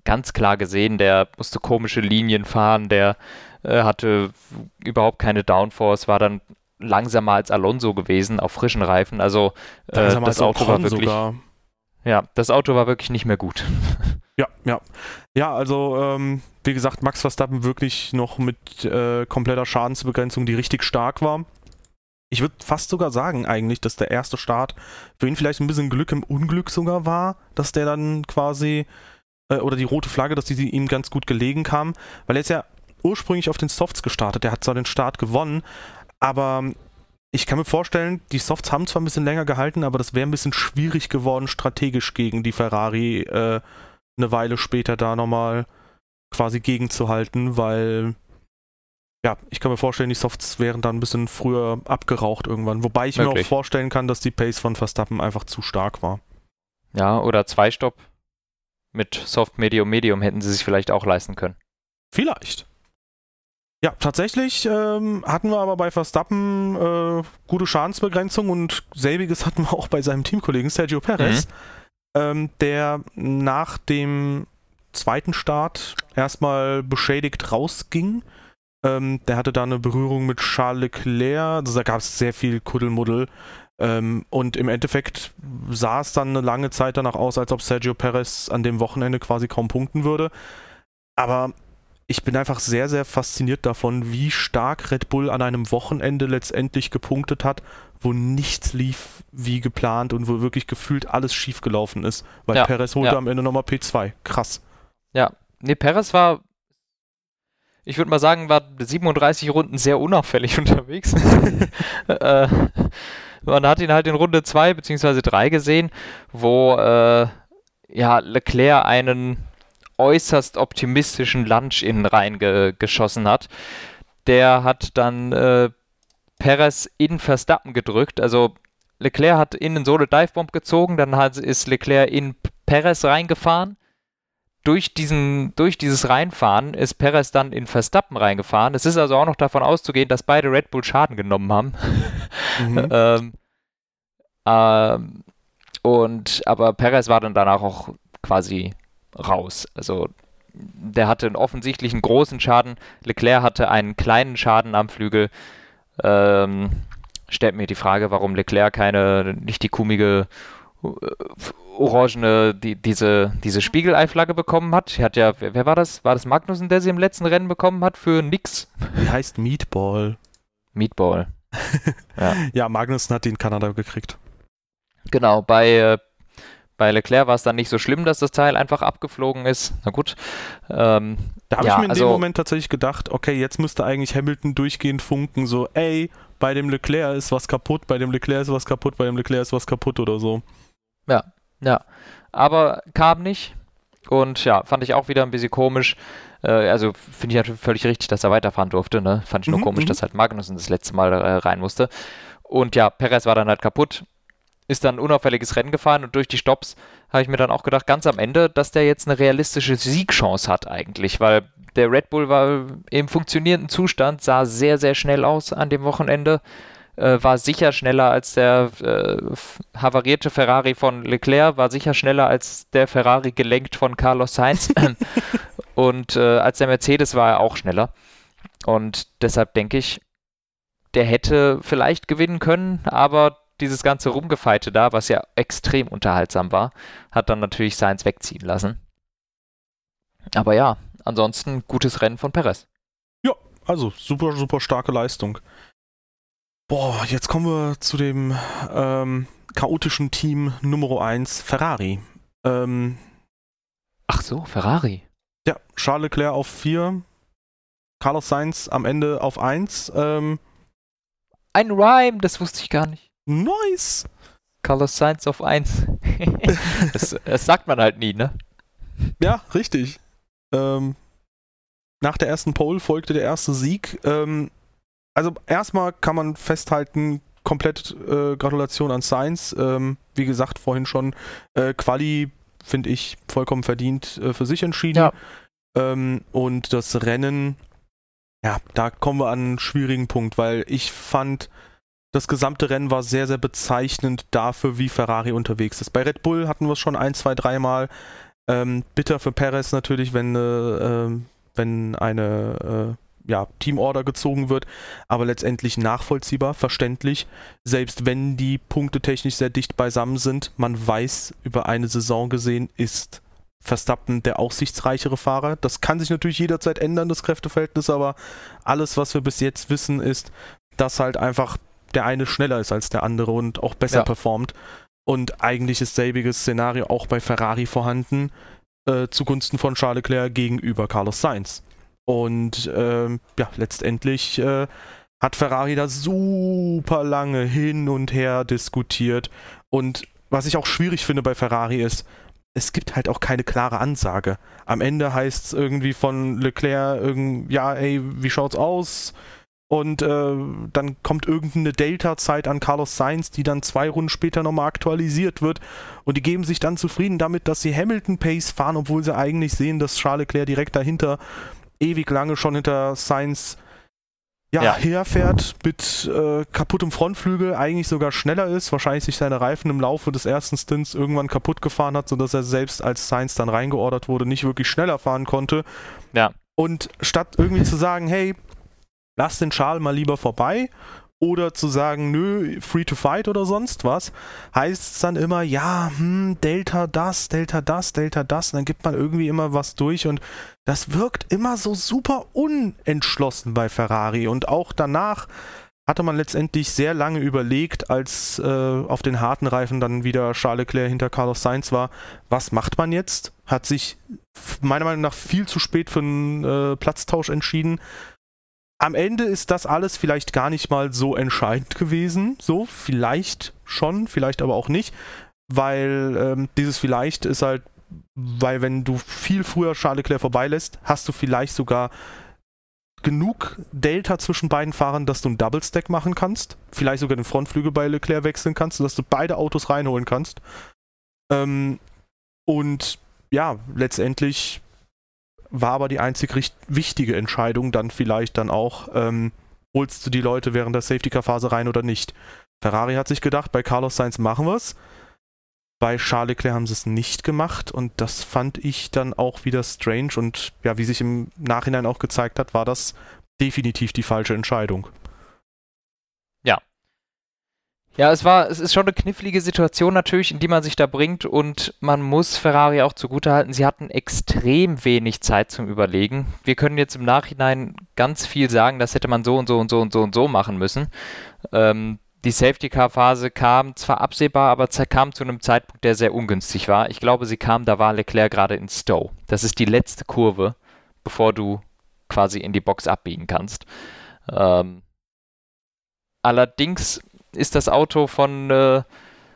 ganz klar gesehen, der musste komische Linien fahren, der äh, hatte überhaupt keine Downforce, war dann langsamer als Alonso gewesen auf frischen Reifen. Also äh, das Auto war wirklich. Sogar. Ja, das Auto war wirklich nicht mehr gut. Ja, ja. Ja, also ähm, wie gesagt, Max Verstappen wirklich noch mit äh, kompletter Schadensbegrenzung, die richtig stark war. Ich würde fast sogar sagen eigentlich, dass der erste Start für ihn vielleicht ein bisschen Glück im Unglück sogar war, dass der dann quasi, äh, oder die rote Flagge, dass die ihm ganz gut gelegen kam, weil er ist ja ursprünglich auf den Softs gestartet. Der hat zwar den Start gewonnen, aber ich kann mir vorstellen, die Softs haben zwar ein bisschen länger gehalten, aber das wäre ein bisschen schwierig geworden, strategisch gegen die Ferrari äh, eine Weile später da nochmal quasi gegenzuhalten, weil ja, ich kann mir vorstellen, die Softs wären dann ein bisschen früher abgeraucht irgendwann. Wobei ich Möglich. mir auch vorstellen kann, dass die Pace von Verstappen einfach zu stark war. Ja, oder zwei Stopp mit Soft, Medium, Medium hätten sie sich vielleicht auch leisten können. Vielleicht. Ja, tatsächlich ähm, hatten wir aber bei Verstappen äh, gute Schadensbegrenzung und selbiges hatten wir auch bei seinem Teamkollegen Sergio Perez, mhm. ähm, der nach dem zweiten Start erstmal beschädigt rausging. Ähm, der hatte da eine Berührung mit Charles Leclerc, also da gab es sehr viel Kuddelmuddel. Ähm, und im Endeffekt sah es dann eine lange Zeit danach aus, als ob Sergio Perez an dem Wochenende quasi kaum punkten würde. Aber ich bin einfach sehr, sehr fasziniert davon, wie stark Red Bull an einem Wochenende letztendlich gepunktet hat, wo nichts lief wie geplant und wo wirklich gefühlt alles schief gelaufen ist. Weil ja, Perez holte ja. am Ende nochmal P2. Krass. Ja, nee, Perez war, ich würde mal sagen, war 37 Runden sehr unauffällig unterwegs. äh, man hat ihn halt in Runde 2 bzw. 3 gesehen, wo äh, ja, Leclerc einen äußerst optimistischen Lunch innen reingeschossen hat. Der hat dann äh, Perez in Verstappen gedrückt. Also Leclerc hat in den Solo Divebomb gezogen, dann hat, ist Leclerc in Perez reingefahren. Durch, diesen, durch dieses Reinfahren ist Perez dann in Verstappen reingefahren. Es ist also auch noch davon auszugehen, dass beide Red Bull Schaden genommen haben. Mhm. ähm, ähm, und aber Perez war dann danach auch quasi raus. Also der hatte einen offensichtlichen großen Schaden. Leclerc hatte einen kleinen Schaden am Flügel. Ähm, stellt mir die Frage, warum Leclerc keine, nicht die kummige äh, orangene, die, diese, diese Spiegeleiflagge bekommen hat. Hat ja, wer, wer, war das? War das Magnussen, der sie im letzten Rennen bekommen hat für nix? Die heißt Meatball. Meatball. ja. ja, Magnussen hat die in Kanada gekriegt. Genau, bei äh, bei Leclerc war es dann nicht so schlimm, dass das Teil einfach abgeflogen ist. Na gut. Ähm, da habe ja, ich mir in also, dem Moment tatsächlich gedacht, okay, jetzt müsste eigentlich Hamilton durchgehend funken, so, ey, bei dem Leclerc ist was kaputt, bei dem Leclerc ist was kaputt, bei dem Leclerc ist was kaputt oder so. Ja, ja. Aber kam nicht. Und ja, fand ich auch wieder ein bisschen komisch. Äh, also finde ich natürlich völlig richtig, dass er weiterfahren durfte. Ne? Fand ich nur mhm, komisch, mhm. dass halt Magnussen das letzte Mal äh, rein musste. Und ja, Perez war dann halt kaputt ist dann ein unauffälliges Rennen gefahren und durch die Stops habe ich mir dann auch gedacht, ganz am Ende, dass der jetzt eine realistische Siegchance hat eigentlich, weil der Red Bull war im funktionierenden Zustand, sah sehr, sehr schnell aus an dem Wochenende, äh, war sicher schneller als der äh, havarierte Ferrari von Leclerc, war sicher schneller als der Ferrari gelenkt von Carlos Sainz und äh, als der Mercedes war er auch schneller. Und deshalb denke ich, der hätte vielleicht gewinnen können, aber dieses ganze Rumgefeite da, was ja extrem unterhaltsam war, hat dann natürlich Sainz wegziehen lassen. Aber ja, ansonsten gutes Rennen von Perez. Ja, also super, super starke Leistung. Boah, jetzt kommen wir zu dem ähm, chaotischen Team Nummer 1, Ferrari. Ähm, Ach so, Ferrari. Ja, Charles Leclerc auf 4, Carlos Sainz am Ende auf 1. Ähm, Ein Rhyme, das wusste ich gar nicht. Nice! Carlos Sainz auf 1. das, das, sagt man halt nie, ne? Ja, richtig. Ähm, nach der ersten Pole folgte der erste Sieg. Ähm, also erstmal kann man festhalten, komplett äh, Gratulation an Sainz. Ähm, wie gesagt, vorhin schon, äh, Quali finde ich vollkommen verdient äh, für sich entschieden. Ja. Ähm, und das Rennen, ja, da kommen wir an einen schwierigen Punkt, weil ich fand, das gesamte Rennen war sehr, sehr bezeichnend dafür, wie Ferrari unterwegs ist. Bei Red Bull hatten wir es schon ein, zwei, dreimal. Ähm, bitter für Perez natürlich, wenn, äh, ähm, wenn eine äh, ja, Teamorder gezogen wird, aber letztendlich nachvollziehbar, verständlich. Selbst wenn die Punkte technisch sehr dicht beisammen sind, man weiß, über eine Saison gesehen ist Verstappen der aussichtsreichere Fahrer. Das kann sich natürlich jederzeit ändern, das Kräfteverhältnis, aber alles, was wir bis jetzt wissen, ist, dass halt einfach der eine schneller ist als der andere und auch besser ja. performt. Und eigentlich ist selbiges Szenario auch bei Ferrari vorhanden, äh, zugunsten von Charles Leclerc gegenüber Carlos Sainz. Und ähm, ja, letztendlich äh, hat Ferrari da super lange hin und her diskutiert. Und was ich auch schwierig finde bei Ferrari ist, es gibt halt auch keine klare Ansage. Am Ende heißt es irgendwie von Leclerc, ja, ey, wie schaut's aus? Und äh, dann kommt irgendeine Delta-Zeit an Carlos Sainz, die dann zwei Runden später nochmal aktualisiert wird. Und die geben sich dann zufrieden damit, dass sie Hamilton-Pace fahren, obwohl sie eigentlich sehen, dass Charles Leclerc direkt dahinter ewig lange schon hinter Sainz ja, ja. herfährt mit äh, kaputtem Frontflügel, eigentlich sogar schneller ist, wahrscheinlich sich seine Reifen im Laufe des ersten Stints irgendwann kaputt gefahren hat, sodass er selbst als Science dann reingeordert wurde, nicht wirklich schneller fahren konnte. Ja. Und statt irgendwie zu sagen, hey, lass den Schal mal lieber vorbei. Oder zu sagen, nö, free to fight oder sonst was, heißt es dann immer, ja, hm, Delta das, Delta das, Delta das, und dann gibt man irgendwie immer was durch. Und das wirkt immer so super unentschlossen bei Ferrari. Und auch danach hatte man letztendlich sehr lange überlegt, als äh, auf den harten Reifen dann wieder Charles Leclerc hinter Carlos Sainz war, was macht man jetzt? Hat sich meiner Meinung nach viel zu spät für einen äh, Platztausch entschieden am Ende ist das alles vielleicht gar nicht mal so entscheidend gewesen. So, vielleicht schon, vielleicht aber auch nicht. Weil ähm, dieses vielleicht ist halt, weil wenn du viel früher Charles Leclerc vorbeilässt, hast du vielleicht sogar genug Delta zwischen beiden Fahrern, dass du einen Double Stack machen kannst. Vielleicht sogar den Frontflügel bei Leclerc wechseln kannst, sodass du beide Autos reinholen kannst. Ähm, und ja, letztendlich war aber die einzig wichtige Entscheidung dann vielleicht dann auch, ähm, holst du die Leute während der Safety-Car-Phase rein oder nicht. Ferrari hat sich gedacht, bei Carlos Sainz machen wir es. Bei Charles Leclerc haben sie es nicht gemacht und das fand ich dann auch wieder strange und ja, wie sich im Nachhinein auch gezeigt hat, war das definitiv die falsche Entscheidung. Ja, es war, es ist schon eine knifflige Situation natürlich, in die man sich da bringt und man muss Ferrari auch zugutehalten, sie hatten extrem wenig Zeit zum Überlegen. Wir können jetzt im Nachhinein ganz viel sagen, das hätte man so und so und so und so und so machen müssen. Ähm, die Safety-Car-Phase kam zwar absehbar, aber kam zu einem Zeitpunkt, der sehr ungünstig war. Ich glaube, sie kam, da war Leclerc gerade in Stowe. Das ist die letzte Kurve, bevor du quasi in die Box abbiegen kannst. Ähm, allerdings ist das Auto von äh,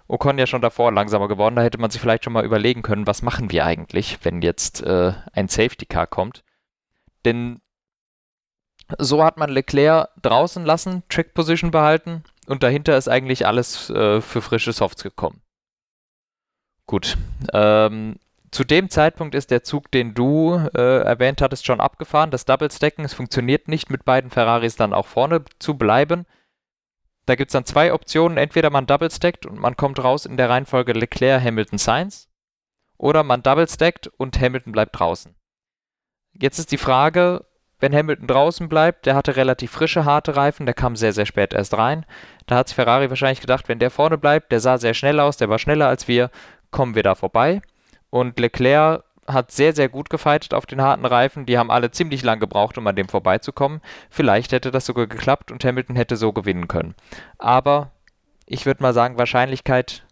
Ocon ja schon davor langsamer geworden. Da hätte man sich vielleicht schon mal überlegen können, was machen wir eigentlich, wenn jetzt äh, ein Safety Car kommt. Denn so hat man Leclerc draußen lassen, Track Position behalten und dahinter ist eigentlich alles äh, für frische Softs gekommen. Gut. Ähm, zu dem Zeitpunkt ist der Zug, den du äh, erwähnt hattest, schon abgefahren. Das Double Stacken, es funktioniert nicht, mit beiden Ferraris dann auch vorne zu bleiben. Da gibt es dann zwei Optionen. Entweder man double stackt und man kommt raus in der Reihenfolge Leclerc, Hamilton, Sainz. Oder man double stackt und Hamilton bleibt draußen. Jetzt ist die Frage, wenn Hamilton draußen bleibt, der hatte relativ frische, harte Reifen, der kam sehr, sehr spät erst rein. Da hat sich Ferrari wahrscheinlich gedacht, wenn der vorne bleibt, der sah sehr schnell aus, der war schneller als wir, kommen wir da vorbei. Und Leclerc hat sehr, sehr gut gefightet auf den harten Reifen. Die haben alle ziemlich lang gebraucht, um an dem vorbeizukommen. Vielleicht hätte das sogar geklappt und Hamilton hätte so gewinnen können. Aber ich würde mal sagen, Wahrscheinlichkeit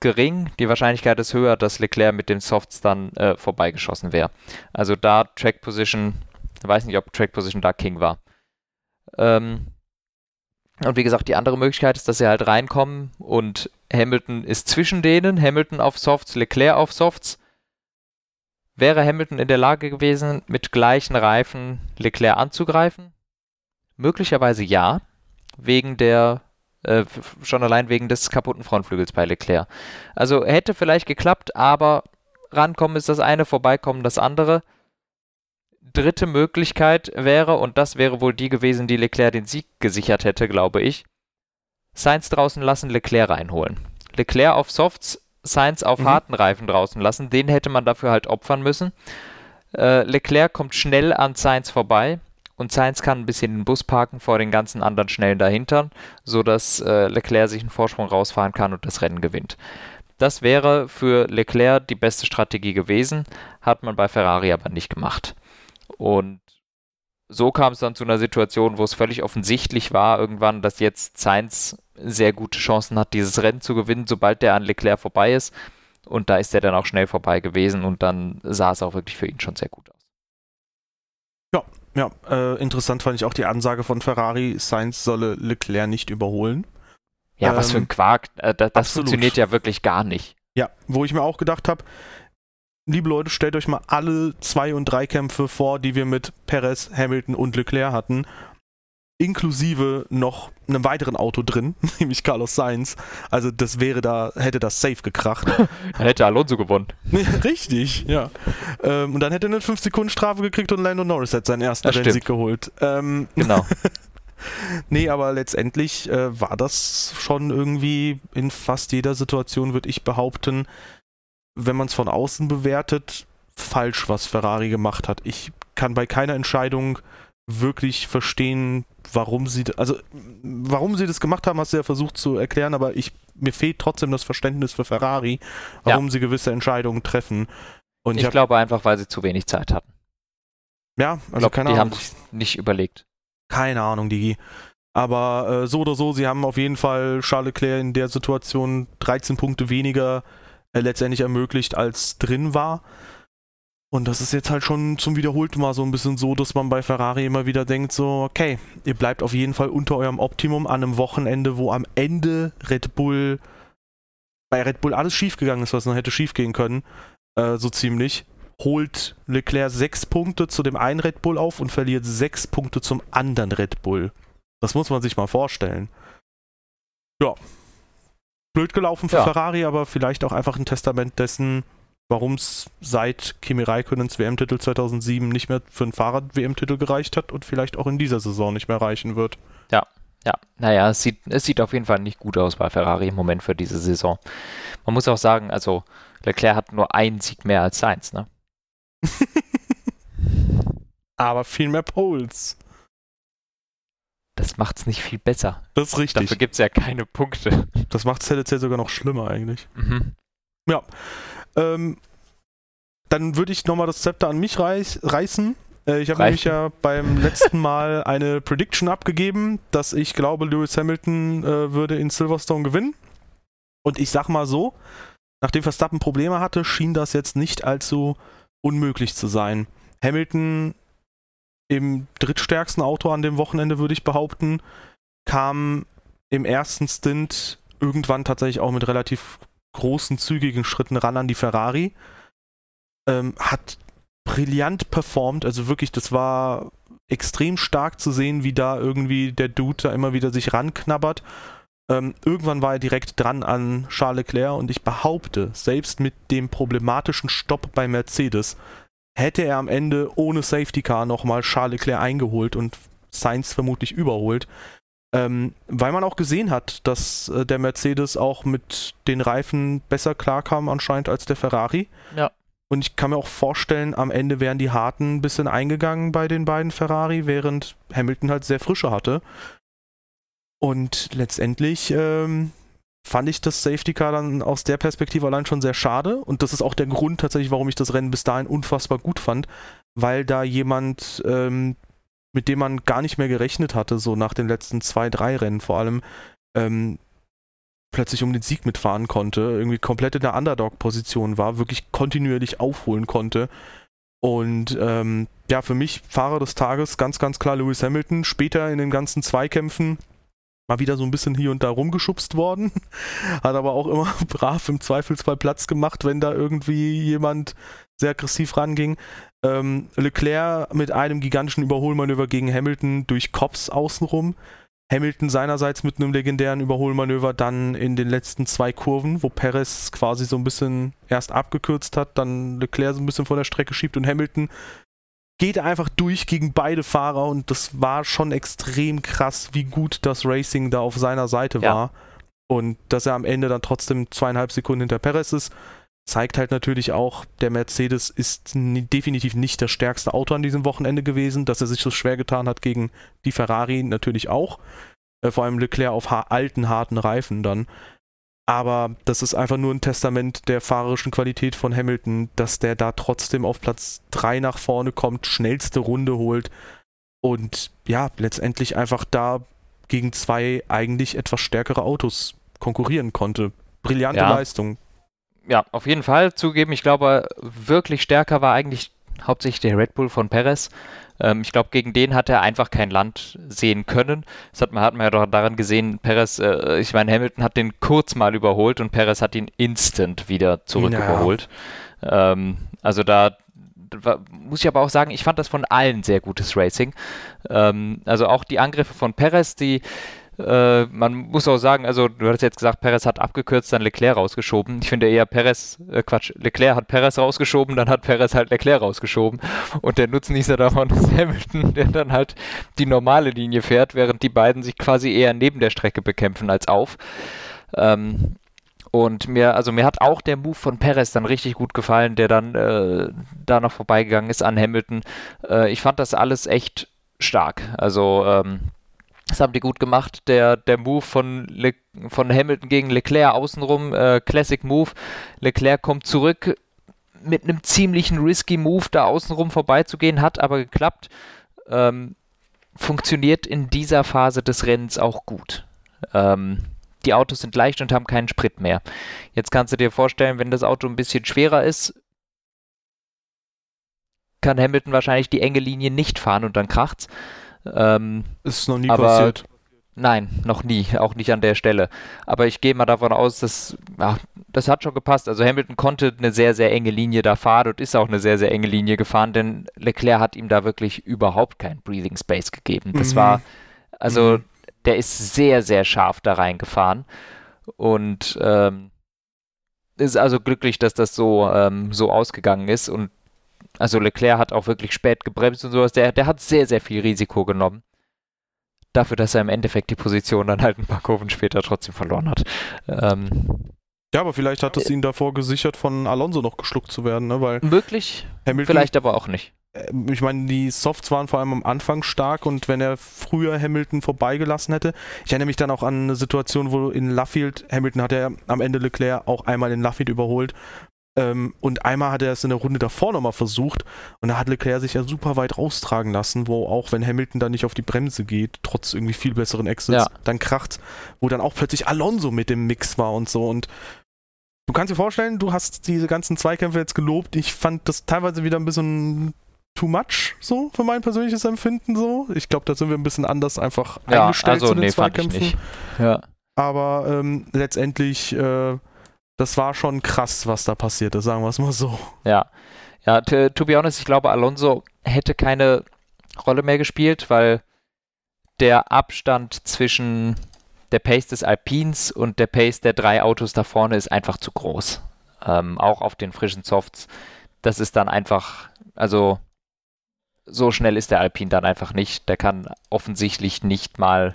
gering. Die Wahrscheinlichkeit ist höher, dass Leclerc mit den Softs dann äh, vorbeigeschossen wäre. Also da Track Position, weiß nicht, ob Track Position da King war. Ähm, und wie gesagt, die andere Möglichkeit ist, dass sie halt reinkommen und Hamilton ist zwischen denen, Hamilton auf Softs, Leclerc auf Softs Wäre Hamilton in der Lage gewesen, mit gleichen Reifen Leclerc anzugreifen? Möglicherweise ja, wegen der äh, schon allein wegen des kaputten Frontflügels bei Leclerc. Also hätte vielleicht geklappt, aber rankommen ist das eine, vorbeikommen das andere. Dritte Möglichkeit wäre, und das wäre wohl die gewesen, die Leclerc den Sieg gesichert hätte, glaube ich, Sainz draußen lassen, Leclerc reinholen. Leclerc auf Softs Sainz auf mhm. harten Reifen draußen lassen. Den hätte man dafür halt opfern müssen. Äh, Leclerc kommt schnell an Sainz vorbei und Sainz kann ein bisschen den Bus parken vor den ganzen anderen Schnellen dahinter, sodass äh, Leclerc sich einen Vorsprung rausfahren kann und das Rennen gewinnt. Das wäre für Leclerc die beste Strategie gewesen, hat man bei Ferrari aber nicht gemacht. Und so kam es dann zu einer Situation, wo es völlig offensichtlich war, irgendwann, dass jetzt Sainz sehr gute Chancen hat, dieses Rennen zu gewinnen, sobald der an Leclerc vorbei ist. Und da ist er dann auch schnell vorbei gewesen und dann sah es auch wirklich für ihn schon sehr gut aus. Ja, ja, äh, interessant fand ich auch die Ansage von Ferrari, Sainz solle Leclerc nicht überholen. Ja, ähm, was für ein ähm, Quark. Äh, das, das funktioniert ja wirklich gar nicht. Ja, wo ich mir auch gedacht habe, liebe Leute, stellt euch mal alle zwei und drei Kämpfe vor, die wir mit Perez, Hamilton und Leclerc hatten. Inklusive noch einem weiteren Auto drin, nämlich Carlos Sainz. Also das wäre da, hätte das safe gekracht. dann hätte Alonso gewonnen. Richtig, ja. Ähm, und dann hätte er eine 5 Sekunden Strafe gekriegt und Lando Norris hätte seinen ersten Rennsieg geholt. Ähm, genau. nee, aber letztendlich äh, war das schon irgendwie in fast jeder Situation, würde ich behaupten, wenn man es von außen bewertet, falsch, was Ferrari gemacht hat. Ich kann bei keiner Entscheidung wirklich verstehen, warum sie, also warum sie das gemacht haben, hast du ja versucht zu erklären, aber ich, mir fehlt trotzdem das Verständnis für Ferrari, warum ja. sie gewisse Entscheidungen treffen. Und ich, ich hab, glaube einfach, weil sie zu wenig Zeit hatten. Ja, also glaub, keine die Ahnung. haben sich nicht überlegt. Keine Ahnung, Digi. Aber äh, so oder so, sie haben auf jeden Fall Charles Leclerc in der Situation 13 Punkte weniger äh, letztendlich ermöglicht, als drin war. Und das ist jetzt halt schon zum wiederholten Mal so ein bisschen so, dass man bei Ferrari immer wieder denkt, so, okay, ihr bleibt auf jeden Fall unter eurem Optimum an einem Wochenende, wo am Ende Red Bull, bei Red Bull alles schiefgegangen ist, was noch hätte schiefgehen können, äh, so ziemlich. Holt Leclerc sechs Punkte zu dem einen Red Bull auf und verliert sechs Punkte zum anderen Red Bull. Das muss man sich mal vorstellen. Ja. Blöd gelaufen für ja. Ferrari, aber vielleicht auch einfach ein Testament dessen, warum es seit Kimi Raikkonens WM-Titel 2007 nicht mehr für einen Fahrrad-WM-Titel gereicht hat und vielleicht auch in dieser Saison nicht mehr reichen wird. Ja, ja. Naja, es sieht, es sieht auf jeden Fall nicht gut aus bei Ferrari im Moment für diese Saison. Man muss auch sagen, also Leclerc hat nur einen Sieg mehr als Sainz, ne? Aber viel mehr Poles. Das macht's nicht viel besser. Das ist richtig. Dafür gibt's ja keine Punkte. Das macht ZDC sogar noch schlimmer eigentlich. Mhm. Ja. Ähm, dann würde ich nochmal das Zepter an mich reiß, reißen. Äh, ich habe nämlich ja beim letzten Mal eine Prediction abgegeben, dass ich glaube, Lewis Hamilton äh, würde in Silverstone gewinnen. Und ich sag mal so, nachdem Verstappen Probleme hatte, schien das jetzt nicht allzu unmöglich zu sein. Hamilton im drittstärksten Auto an dem Wochenende, würde ich behaupten, kam im ersten Stint irgendwann tatsächlich auch mit relativ großen, zügigen Schritten ran an die Ferrari. Ähm, hat brillant performt, also wirklich, das war extrem stark zu sehen, wie da irgendwie der Dude da immer wieder sich ranknabbert. Ähm, irgendwann war er direkt dran an Charles Leclerc und ich behaupte, selbst mit dem problematischen Stopp bei Mercedes, hätte er am Ende ohne Safety Car nochmal Charles Leclerc eingeholt und Sainz vermutlich überholt. Ähm, weil man auch gesehen hat, dass äh, der Mercedes auch mit den Reifen besser klarkam anscheinend als der Ferrari. Ja. Und ich kann mir auch vorstellen, am Ende wären die Harten ein bisschen eingegangen bei den beiden Ferrari, während Hamilton halt sehr frische hatte. Und letztendlich ähm, fand ich das Safety Car dann aus der Perspektive allein schon sehr schade. Und das ist auch der Grund tatsächlich, warum ich das Rennen bis dahin unfassbar gut fand, weil da jemand ähm, mit dem man gar nicht mehr gerechnet hatte, so nach den letzten zwei, drei Rennen vor allem, ähm, plötzlich um den Sieg mitfahren konnte, irgendwie komplett in der Underdog-Position war, wirklich kontinuierlich aufholen konnte. Und ähm, ja, für mich Fahrer des Tages ganz, ganz klar Lewis Hamilton. Später in den ganzen Zweikämpfen mal wieder so ein bisschen hier und da rumgeschubst worden, hat aber auch immer brav im Zweifelsfall Platz gemacht, wenn da irgendwie jemand sehr aggressiv ranging. Ähm, Leclerc mit einem gigantischen Überholmanöver gegen Hamilton durch Cops außenrum. Hamilton seinerseits mit einem legendären Überholmanöver dann in den letzten zwei Kurven, wo Perez quasi so ein bisschen erst abgekürzt hat, dann Leclerc so ein bisschen von der Strecke schiebt und Hamilton geht einfach durch gegen beide Fahrer und das war schon extrem krass, wie gut das Racing da auf seiner Seite ja. war. Und dass er am Ende dann trotzdem zweieinhalb Sekunden hinter Perez ist, zeigt halt natürlich auch, der Mercedes ist definitiv nicht das stärkste Auto an diesem Wochenende gewesen, dass er sich so schwer getan hat gegen die Ferrari natürlich auch. Äh, vor allem Leclerc auf alten, harten Reifen dann. Aber das ist einfach nur ein Testament der fahrerischen Qualität von Hamilton, dass der da trotzdem auf Platz 3 nach vorne kommt, schnellste Runde holt und ja, letztendlich einfach da gegen zwei eigentlich etwas stärkere Autos konkurrieren konnte. Brillante ja. Leistung. Ja, auf jeden Fall zugeben. Ich glaube, wirklich stärker war eigentlich hauptsächlich der Red Bull von Perez. Ähm, ich glaube, gegen den hat er einfach kein Land sehen können. Das hat man, hat man ja doch daran gesehen, Perez, äh, ich meine, Hamilton hat den kurz mal überholt und Perez hat ihn instant wieder zurück ja. überholt. Ähm, also da muss ich aber auch sagen, ich fand das von allen sehr gutes Racing. Ähm, also auch die Angriffe von Perez, die Äh, man muss auch sagen, also du hattest jetzt gesagt, Perez hat abgekürzt, dann Leclerc rausgeschoben. Ich finde eher Perez, äh, Quatsch, Leclerc hat Perez rausgeschoben, dann hat Perez halt Leclerc rausgeschoben. Und der Nutznießer davon ist Hamilton, der dann halt die normale Linie fährt, während die beiden sich quasi eher neben der Strecke bekämpfen als auf. Ähm, und mir, also mir hat auch der Move von Perez dann richtig gut gefallen, der dann äh, da noch vorbeigegangen ist an Hamilton. Äh, ich fand das alles echt stark. Also ähm, das haben die gut gemacht. Der, der Move von, Le von Hamilton gegen Leclerc außenrum, äh, Classic Move. Leclerc kommt zurück mit einem ziemlichen risky Move da außenrum vorbeizugehen, hat aber geklappt. Ähm, funktioniert in dieser Phase des Rennens auch gut. Ähm, die Autos sind leicht und haben keinen Sprit mehr. Jetzt kannst du dir vorstellen, wenn das Auto ein bisschen schwerer ist, kann Hamilton wahrscheinlich die enge Linie nicht fahren und dann kracht's. Ähm, ist noch nie passiert. Nein, noch nie, auch nicht an der Stelle. Aber ich gehe mal davon aus, dass ja, das hat schon gepasst. Also Hamilton konnte eine sehr, sehr enge Linie da fahren und ist auch eine sehr, sehr enge Linie gefahren, denn Leclerc hat ihm da wirklich überhaupt kein Breathing Space gegeben. Das mhm. war, also mhm. der ist sehr, sehr scharf da reingefahren und ähm, ist also glücklich, dass das so, ähm, so ausgegangen ist und also Leclerc hat auch wirklich spät gebremst und sowas. Der, der hat sehr, sehr viel Risiko genommen. Dafür, dass er im Endeffekt die Position dann halt ein paar Kurven später trotzdem verloren hat. Ähm, ja, aber vielleicht hat es ihn davor gesichert, von Alonso noch geschluckt zu werden, ne? Weil möglich, Hamilton, vielleicht aber auch nicht. Äh, ich meine, die Softs waren vor allem am Anfang stark und wenn er früher Hamilton vorbeigelassen hätte, ich erinnere mich dann auch an eine Situation, wo in Luffield, Hamilton hat ja am Ende Leclerc auch einmal in Luffield überholt ähm, und einmal hat er es in der Runde davor nochmal versucht und da hat Leclerc sich ja super weit raustragen lassen, wo auch wenn Hamilton dann nicht auf die Bremse geht, trotz irgendwie viel besseren Exits, ja. dann kracht, wo dann auch plötzlich Alonso mit dem Mix war und so und du kannst dir vorstellen, du hast diese ganzen Zweikämpfe jetzt gelobt. Ich fand das teilweise wieder ein bisschen too much, so für mein persönliches Empfinden so. Ich glaube, da sind wir ein bisschen anders einfach ja, eingestellt also, zu den nee, Zweikämpfen. Ja. Aber ähm, letztendlich äh, das war schon krass, was da passiert ist, sagen wir es mal so. Ja. Ja, to, to be honest, ich glaube, Alonso hätte keine Rolle mehr gespielt, weil der Abstand zwischen der Pace des Alpins und der Pace der drei Autos da vorne ist einfach zu groß. Ähm, auch auf den frischen Softs. Das ist dann einfach, also so schnell ist der Alpin dann einfach nicht. Der kann offensichtlich nicht mal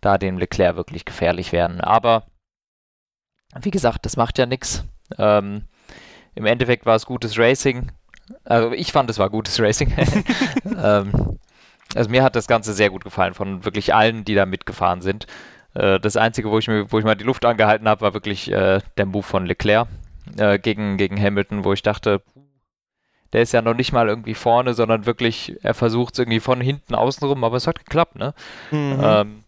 da dem Leclerc wirklich gefährlich werden. Aber wie gesagt, das macht ja nichts. Ähm, Im Endeffekt war es gutes Racing. Also ich fand, es war gutes Racing. ähm, also mir hat das Ganze sehr gut gefallen von wirklich allen, die da mitgefahren sind. Äh, das Einzige, wo ich, mir, wo ich mal die Luft angehalten habe, war wirklich äh, der Move von Leclerc äh, gegen, gegen Hamilton, wo ich dachte, der ist ja noch nicht mal irgendwie vorne, sondern wirklich, er versucht es irgendwie von hinten außen rum, aber es hat geklappt, ne? Mhm. Ähm,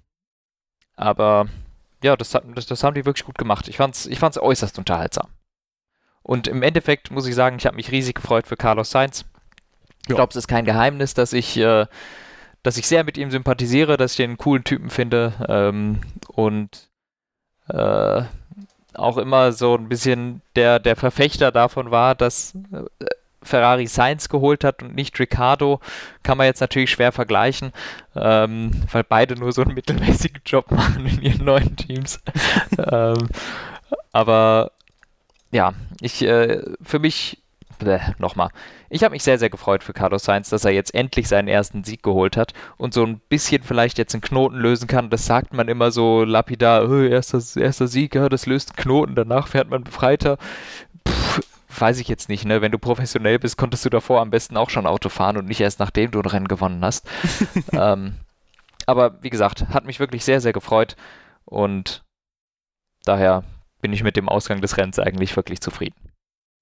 aber ja, das, das, das haben die wirklich gut gemacht. Ich fand's, ich fand's äußerst unterhaltsam. Und im Endeffekt muss ich sagen, ich habe mich riesig gefreut für Carlos Sainz. Ich glaube, es ist kein Geheimnis, dass ich, äh, dass ich sehr mit ihm sympathisiere, dass ich den coolen Typen finde ähm, und äh, auch immer so ein bisschen der, der Verfechter davon war, dass äh, Ferrari Sainz geholt hat und nicht Ricciardo, kann man jetzt natürlich schwer vergleichen, ähm, weil beide nur so einen mittelmäßigen Job machen in ihren neuen Teams. ähm, aber ja, ich äh, für mich nochmal. Ich habe mich sehr, sehr gefreut für Carlos Sainz, dass er jetzt endlich seinen ersten Sieg geholt hat und so ein bisschen vielleicht jetzt einen Knoten lösen kann. Das sagt man immer so lapidar, oh, erster, erster Sieg, ja, das löst einen Knoten, danach fährt man befreiter weiß ich jetzt nicht, ne? Wenn du professionell bist, konntest du davor am besten auch schon Auto fahren und nicht erst nachdem du ein Rennen gewonnen hast. ähm, aber wie gesagt, hat mich wirklich sehr, sehr gefreut und daher bin ich mit dem Ausgang des Rennens eigentlich wirklich zufrieden.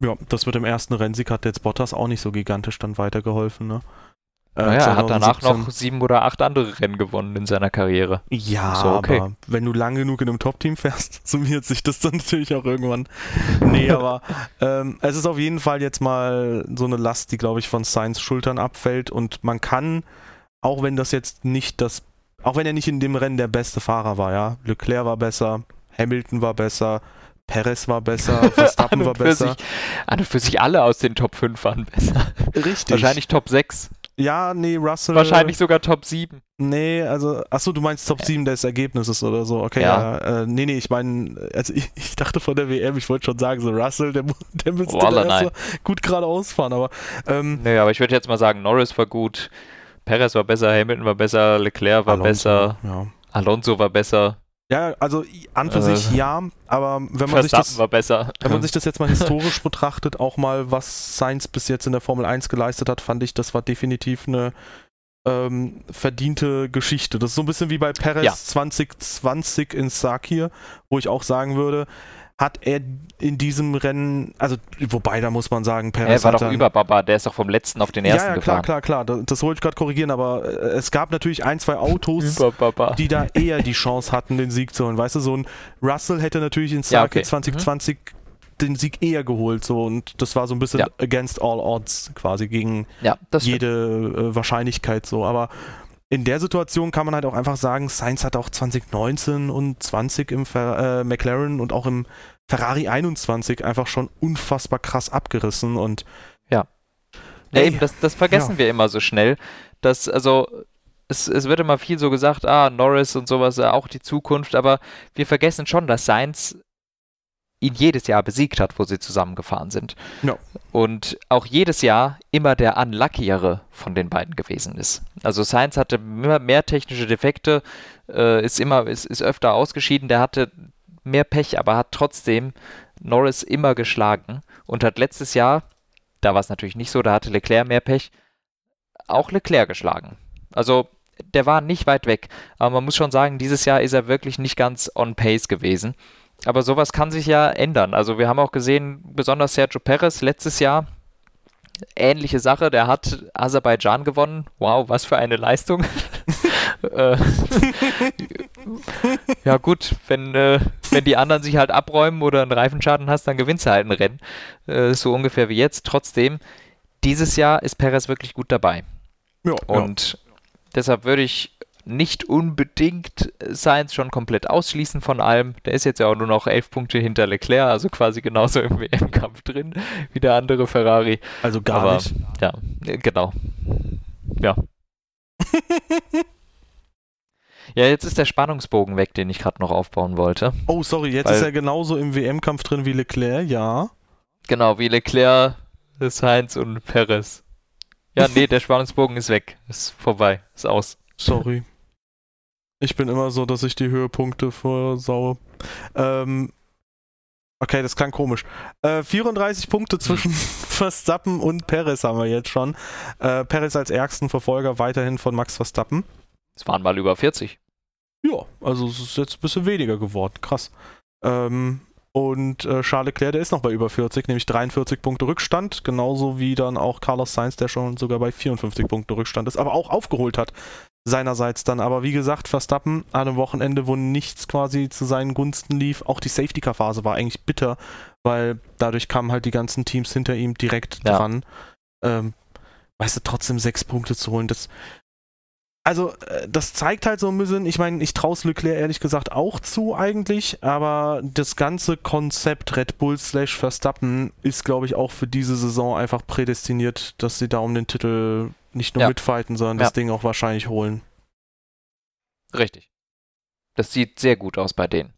Ja, das mit dem ersten Rennsieg hat jetzt Bottas auch nicht so gigantisch dann weitergeholfen, ne? Äh, naja, er hat danach noch sieben oder acht andere Rennen gewonnen in seiner Karriere. Ja, so, okay. aber wenn du lang genug in einem Top-Team fährst, summiert sich das dann natürlich auch irgendwann. Nee, aber ähm, es ist auf jeden Fall jetzt mal so eine Last, die, glaube ich, von Sainz Schultern abfällt und man kann, auch wenn das jetzt nicht das, auch wenn er nicht in dem Rennen der beste Fahrer war, ja, Leclerc war besser, Hamilton war besser, Perez war besser, Verstappen war besser. Sich, an und für sich alle aus den Top 5 waren besser. Richtig. Wahrscheinlich Top 6. Ja, nee, Russell. Wahrscheinlich sogar Top 7. Nee, also, achso, du meinst Top 7 des Ergebnisses oder so. Okay, ja. ja äh, nee, nee, ich meine, also ich, ich, dachte von der WM, ich wollte schon sagen, so Russell, der, der müsste Walla, da so gut geradeaus fahren, aber. Ähm, nee, aber ich würde jetzt mal sagen, Norris war gut, Perez war besser, Hamilton war besser, Leclerc war Alonso, besser, ja. Alonso war besser. Ja, also an für sich äh, ja, aber wenn man, sich das, wenn man sich das jetzt mal historisch betrachtet, auch mal was Sainz bis jetzt in der Formel 1 geleistet hat, fand ich, das war definitiv eine ähm, verdiente Geschichte. Das ist so ein bisschen wie bei Perez ja. 2020 in Sakir, wo ich auch sagen würde, hat er in diesem Rennen, also wobei, da muss man sagen, Perez Er war doch dann, über Baba, der ist doch vom letzten auf den ersten ja, ja, gefahren. klar, klar, klar, das, wollte ich gerade korrigieren, aber äh, es gab natürlich ein, zwei Autos, die da eher die Chance hatten, den Sieg zu holen. Weißt du, so ein Russell hätte natürlich in Sake ja, okay. 2020 mhm. den Sieg eher geholt, so und das war so ein bisschen ja. against all odds quasi gegen jede äh, Wahrscheinlichkeit so, aber in der Situation kann man halt auch einfach sagen, Sainz hat auch 2019 und 20 im Fer äh, McLaren und auch im Ferrari 21 einfach schon unfassbar krass abgerissen und ja. ja eben, das, das vergessen ja. wir immer so schnell, dass, also es, es, wird immer viel so gesagt, ah, Norris und sowas, äh, auch die Zukunft, aber wir vergessen schon, dass Sainz ihn jedes Jahr besiegt hat, wo sie zusammengefahren sind. Ja. Und auch jedes Jahr immer der unluckiere von den beiden gewesen ist. Also Sainz hatte immer mehr technische Defekte, äh, ist immer, ist, ist öfter ausgeschieden, der hatte mehr Pech, aber hat trotzdem Norris immer geschlagen und hat letztes Jahr, da war es natürlich nicht so, da hatte Leclerc mehr Pech, auch Leclerc geschlagen. Also der war nicht weit weg, aber man muss schon sagen, dieses Jahr ist er wirklich nicht ganz on pace gewesen. Aber sowas kann sich ja ändern. Also wir haben auch gesehen, besonders Sergio Perez letztes Jahr, ähnliche Sache, der hat Aserbaidschan gewonnen. Wow, was für eine Leistung. Äh, ja gut, wenn, äh, wenn die anderen sich halt abräumen oder einen Reifenschaden hast, dann gewinnst du halt ein Rennen. Äh, so ungefähr wie jetzt. Trotzdem, dieses Jahr ist Perez wirklich gut dabei. Ja, Und ja. deshalb würde ich nicht unbedingt Sainz schon komplett ausschließen von allem. Der ist jetzt ja auch nur noch elf Punkte hinter Leclerc, also quasi genauso im WM-Kampf drin wie der andere Ferrari. Also gar Aber, nicht. Ja, genau. Ja. ja, jetzt ist der Spannungsbogen weg, den ich gerade noch aufbauen wollte. Oh, sorry, jetzt ist er genauso im WM-Kampf drin wie Leclerc, ja. Genau, wie Leclerc, Sainz und Perez. Ja, nee, der Spannungsbogen ist weg. Ist vorbei. Ist aus. Sorry. Ich bin immer so, dass ich die Höhepunkte versaue. Ähm, okay, das klang komisch. Äh, 34 Punkte zwischen Verstappen und Perez haben wir jetzt schon. Äh, Perez als ärgsten Verfolger weiterhin von Max Verstappen. Es waren mal über 40. Ja, also es ist jetzt ein bisschen weniger geworden. Krass. Ähm, und äh, Charles Leclerc, der ist noch bei über 40, nämlich 43 Punkte Rückstand, genauso wie dann auch Carlos Sainz, der schon sogar bei 54 Punkte Rückstand ist, aber auch aufgeholt hat seinerseits dann. Aber wie gesagt, Verstappen an einem Wochenende, wo nichts quasi zu seinen Gunsten lief, auch die Safety-Car-Phase war eigentlich bitter, weil dadurch kamen halt die ganzen Teams hinter ihm direkt ja. dran. Ähm, weißt du, trotzdem sechs Punkte zu holen, das also äh, das zeigt halt so ein bisschen, ich meine, ich traue es Leclerc ehrlich gesagt auch zu eigentlich, aber das ganze Konzept Red Bull slash Verstappen ist, glaube ich, auch für diese Saison einfach prädestiniert, dass sie da um den Titel nicht nur ja. mitfighten, sondern ja. das Ding auch wahrscheinlich holen. Richtig. Das sieht sehr gut aus bei denen.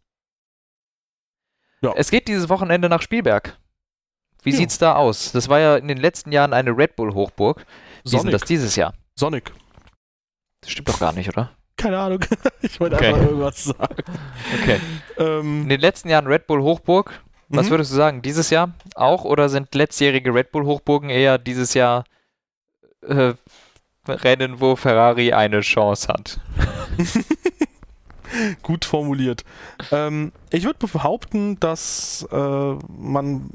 Ja. Es geht dieses Wochenende nach Spielberg. Wie ja. sieht's da aus? Das war ja in den letzten Jahren eine Red Bull Hochburg. Wie Sonic. ist das dieses Jahr? Sonic. Das stimmt doch gar nicht, oder? Keine Ahnung. ich wollte okay. einfach irgendwas sagen. Okay. Ähm, In den letzten Jahren Red Bull Hochburg. Was mhm. würdest du sagen? Dieses Jahr auch oder sind letztjährige Red Bull Hochburgen eher dieses Jahr äh, Rennen, wo Ferrari eine Chance hat? Gut formuliert. Ähm, ich würde behaupten, dass äh, man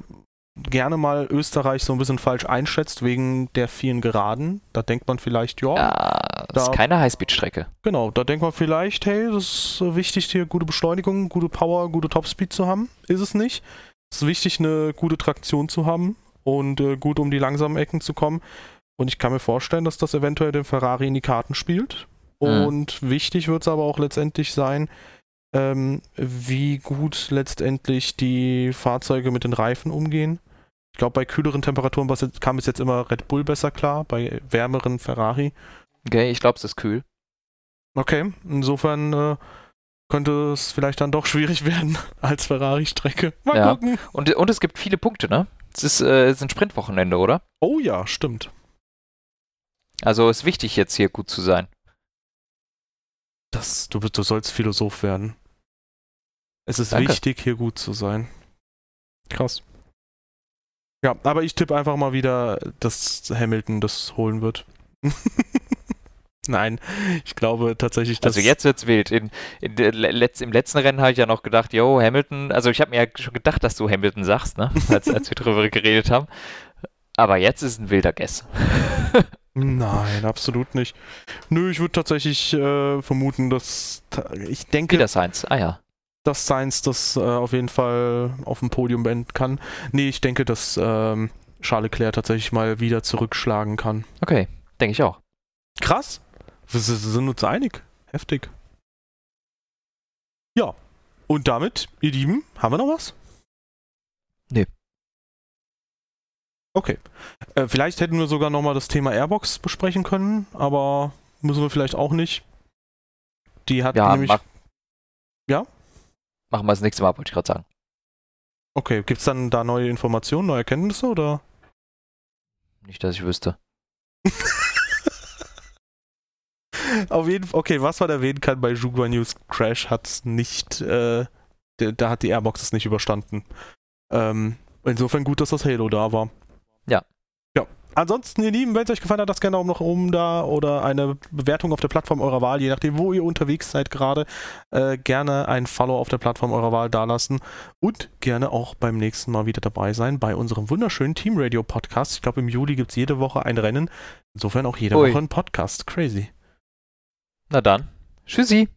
gerne mal Österreich so ein bisschen falsch einschätzt wegen der vielen Geraden. Da denkt man vielleicht, ja. Ja, das da, ist keine Highspeed-Strecke. Genau, da denkt man vielleicht, hey, das ist wichtig, hier gute Beschleunigung, gute Power, gute Topspeed zu haben. Ist es nicht. Es ist wichtig, eine gute Traktion zu haben und äh, gut um die langsamen Ecken zu kommen. Und ich kann mir vorstellen, dass das eventuell dem Ferrari in die Karten spielt. Mhm. Und wichtig wird es aber auch letztendlich sein, ähm, wie gut letztendlich die Fahrzeuge mit den Reifen umgehen. Ich glaube, bei kühleren Temperaturen kam es jetzt immer Red Bull besser klar, bei wärmeren Ferrari. Okay, ich glaube, es ist kühl. Okay, insofern äh, könnte es vielleicht dann doch schwierig werden als Ferrari-Strecke. Mal ja. gucken. Und, und es gibt viele Punkte, ne? Es ist, äh, es ist ein Sprintwochenende, oder? Oh ja, stimmt. Also ist wichtig, jetzt hier gut zu sein. Das, du, du sollst Philosoph werden. Es ist Danke. wichtig, hier gut zu sein. Krass. Ja, aber ich tippe einfach mal wieder, dass Hamilton das holen wird. Nein, ich glaube tatsächlich, dass. Also jetzt wird's wild. In, in Letz-, Im letzten Rennen habe ich ja noch gedacht, yo, Hamilton, also ich habe mir ja schon gedacht, dass du Hamilton sagst, ne? Als, als wir drüber geredet haben. Aber jetzt ist ein wilder Guess. Nein, absolut nicht. Nö, ich würde tatsächlich äh, vermuten, dass ich denke. Wieder Science, ah ja. Dass Science das äh, auf jeden Fall auf dem Podium beenden kann. Nee, ich denke, dass ähm, Charles Leclerc tatsächlich mal wieder zurückschlagen kann. Okay, denke ich auch. Krass. Wir sind uns einig. Heftig. Ja. Und damit, ihr Lieben, haben wir noch was? Nee. Okay. Äh, vielleicht hätten wir sogar nochmal das Thema Airbox besprechen können, aber müssen wir vielleicht auch nicht. Die hat ja, nämlich. Ja? Machen wir das nächste Mal, wollte ich gerade sagen. Okay, gibt es dann da neue Informationen, neue Erkenntnisse oder? Nicht, dass ich wüsste. Auf jeden Fall, okay, was man erwähnen kann bei Jugua News Crash hat es nicht, äh, da hat die Airbox es nicht überstanden. Ähm, insofern gut, dass das Halo da war. Ansonsten, ihr Lieben, wenn es euch gefallen hat, das gerne auch noch oben da oder eine Bewertung auf der Plattform eurer Wahl, je nachdem, wo ihr unterwegs seid gerade, äh, gerne ein Follow auf der Plattform eurer Wahl dalassen und gerne auch beim nächsten Mal wieder dabei sein bei unserem wunderschönen Team Radio Podcast. Ich glaube, im Juli gibt es jede Woche ein Rennen. Insofern auch jede Ui. Woche ein Podcast. Crazy. Na dann. Tschüssi.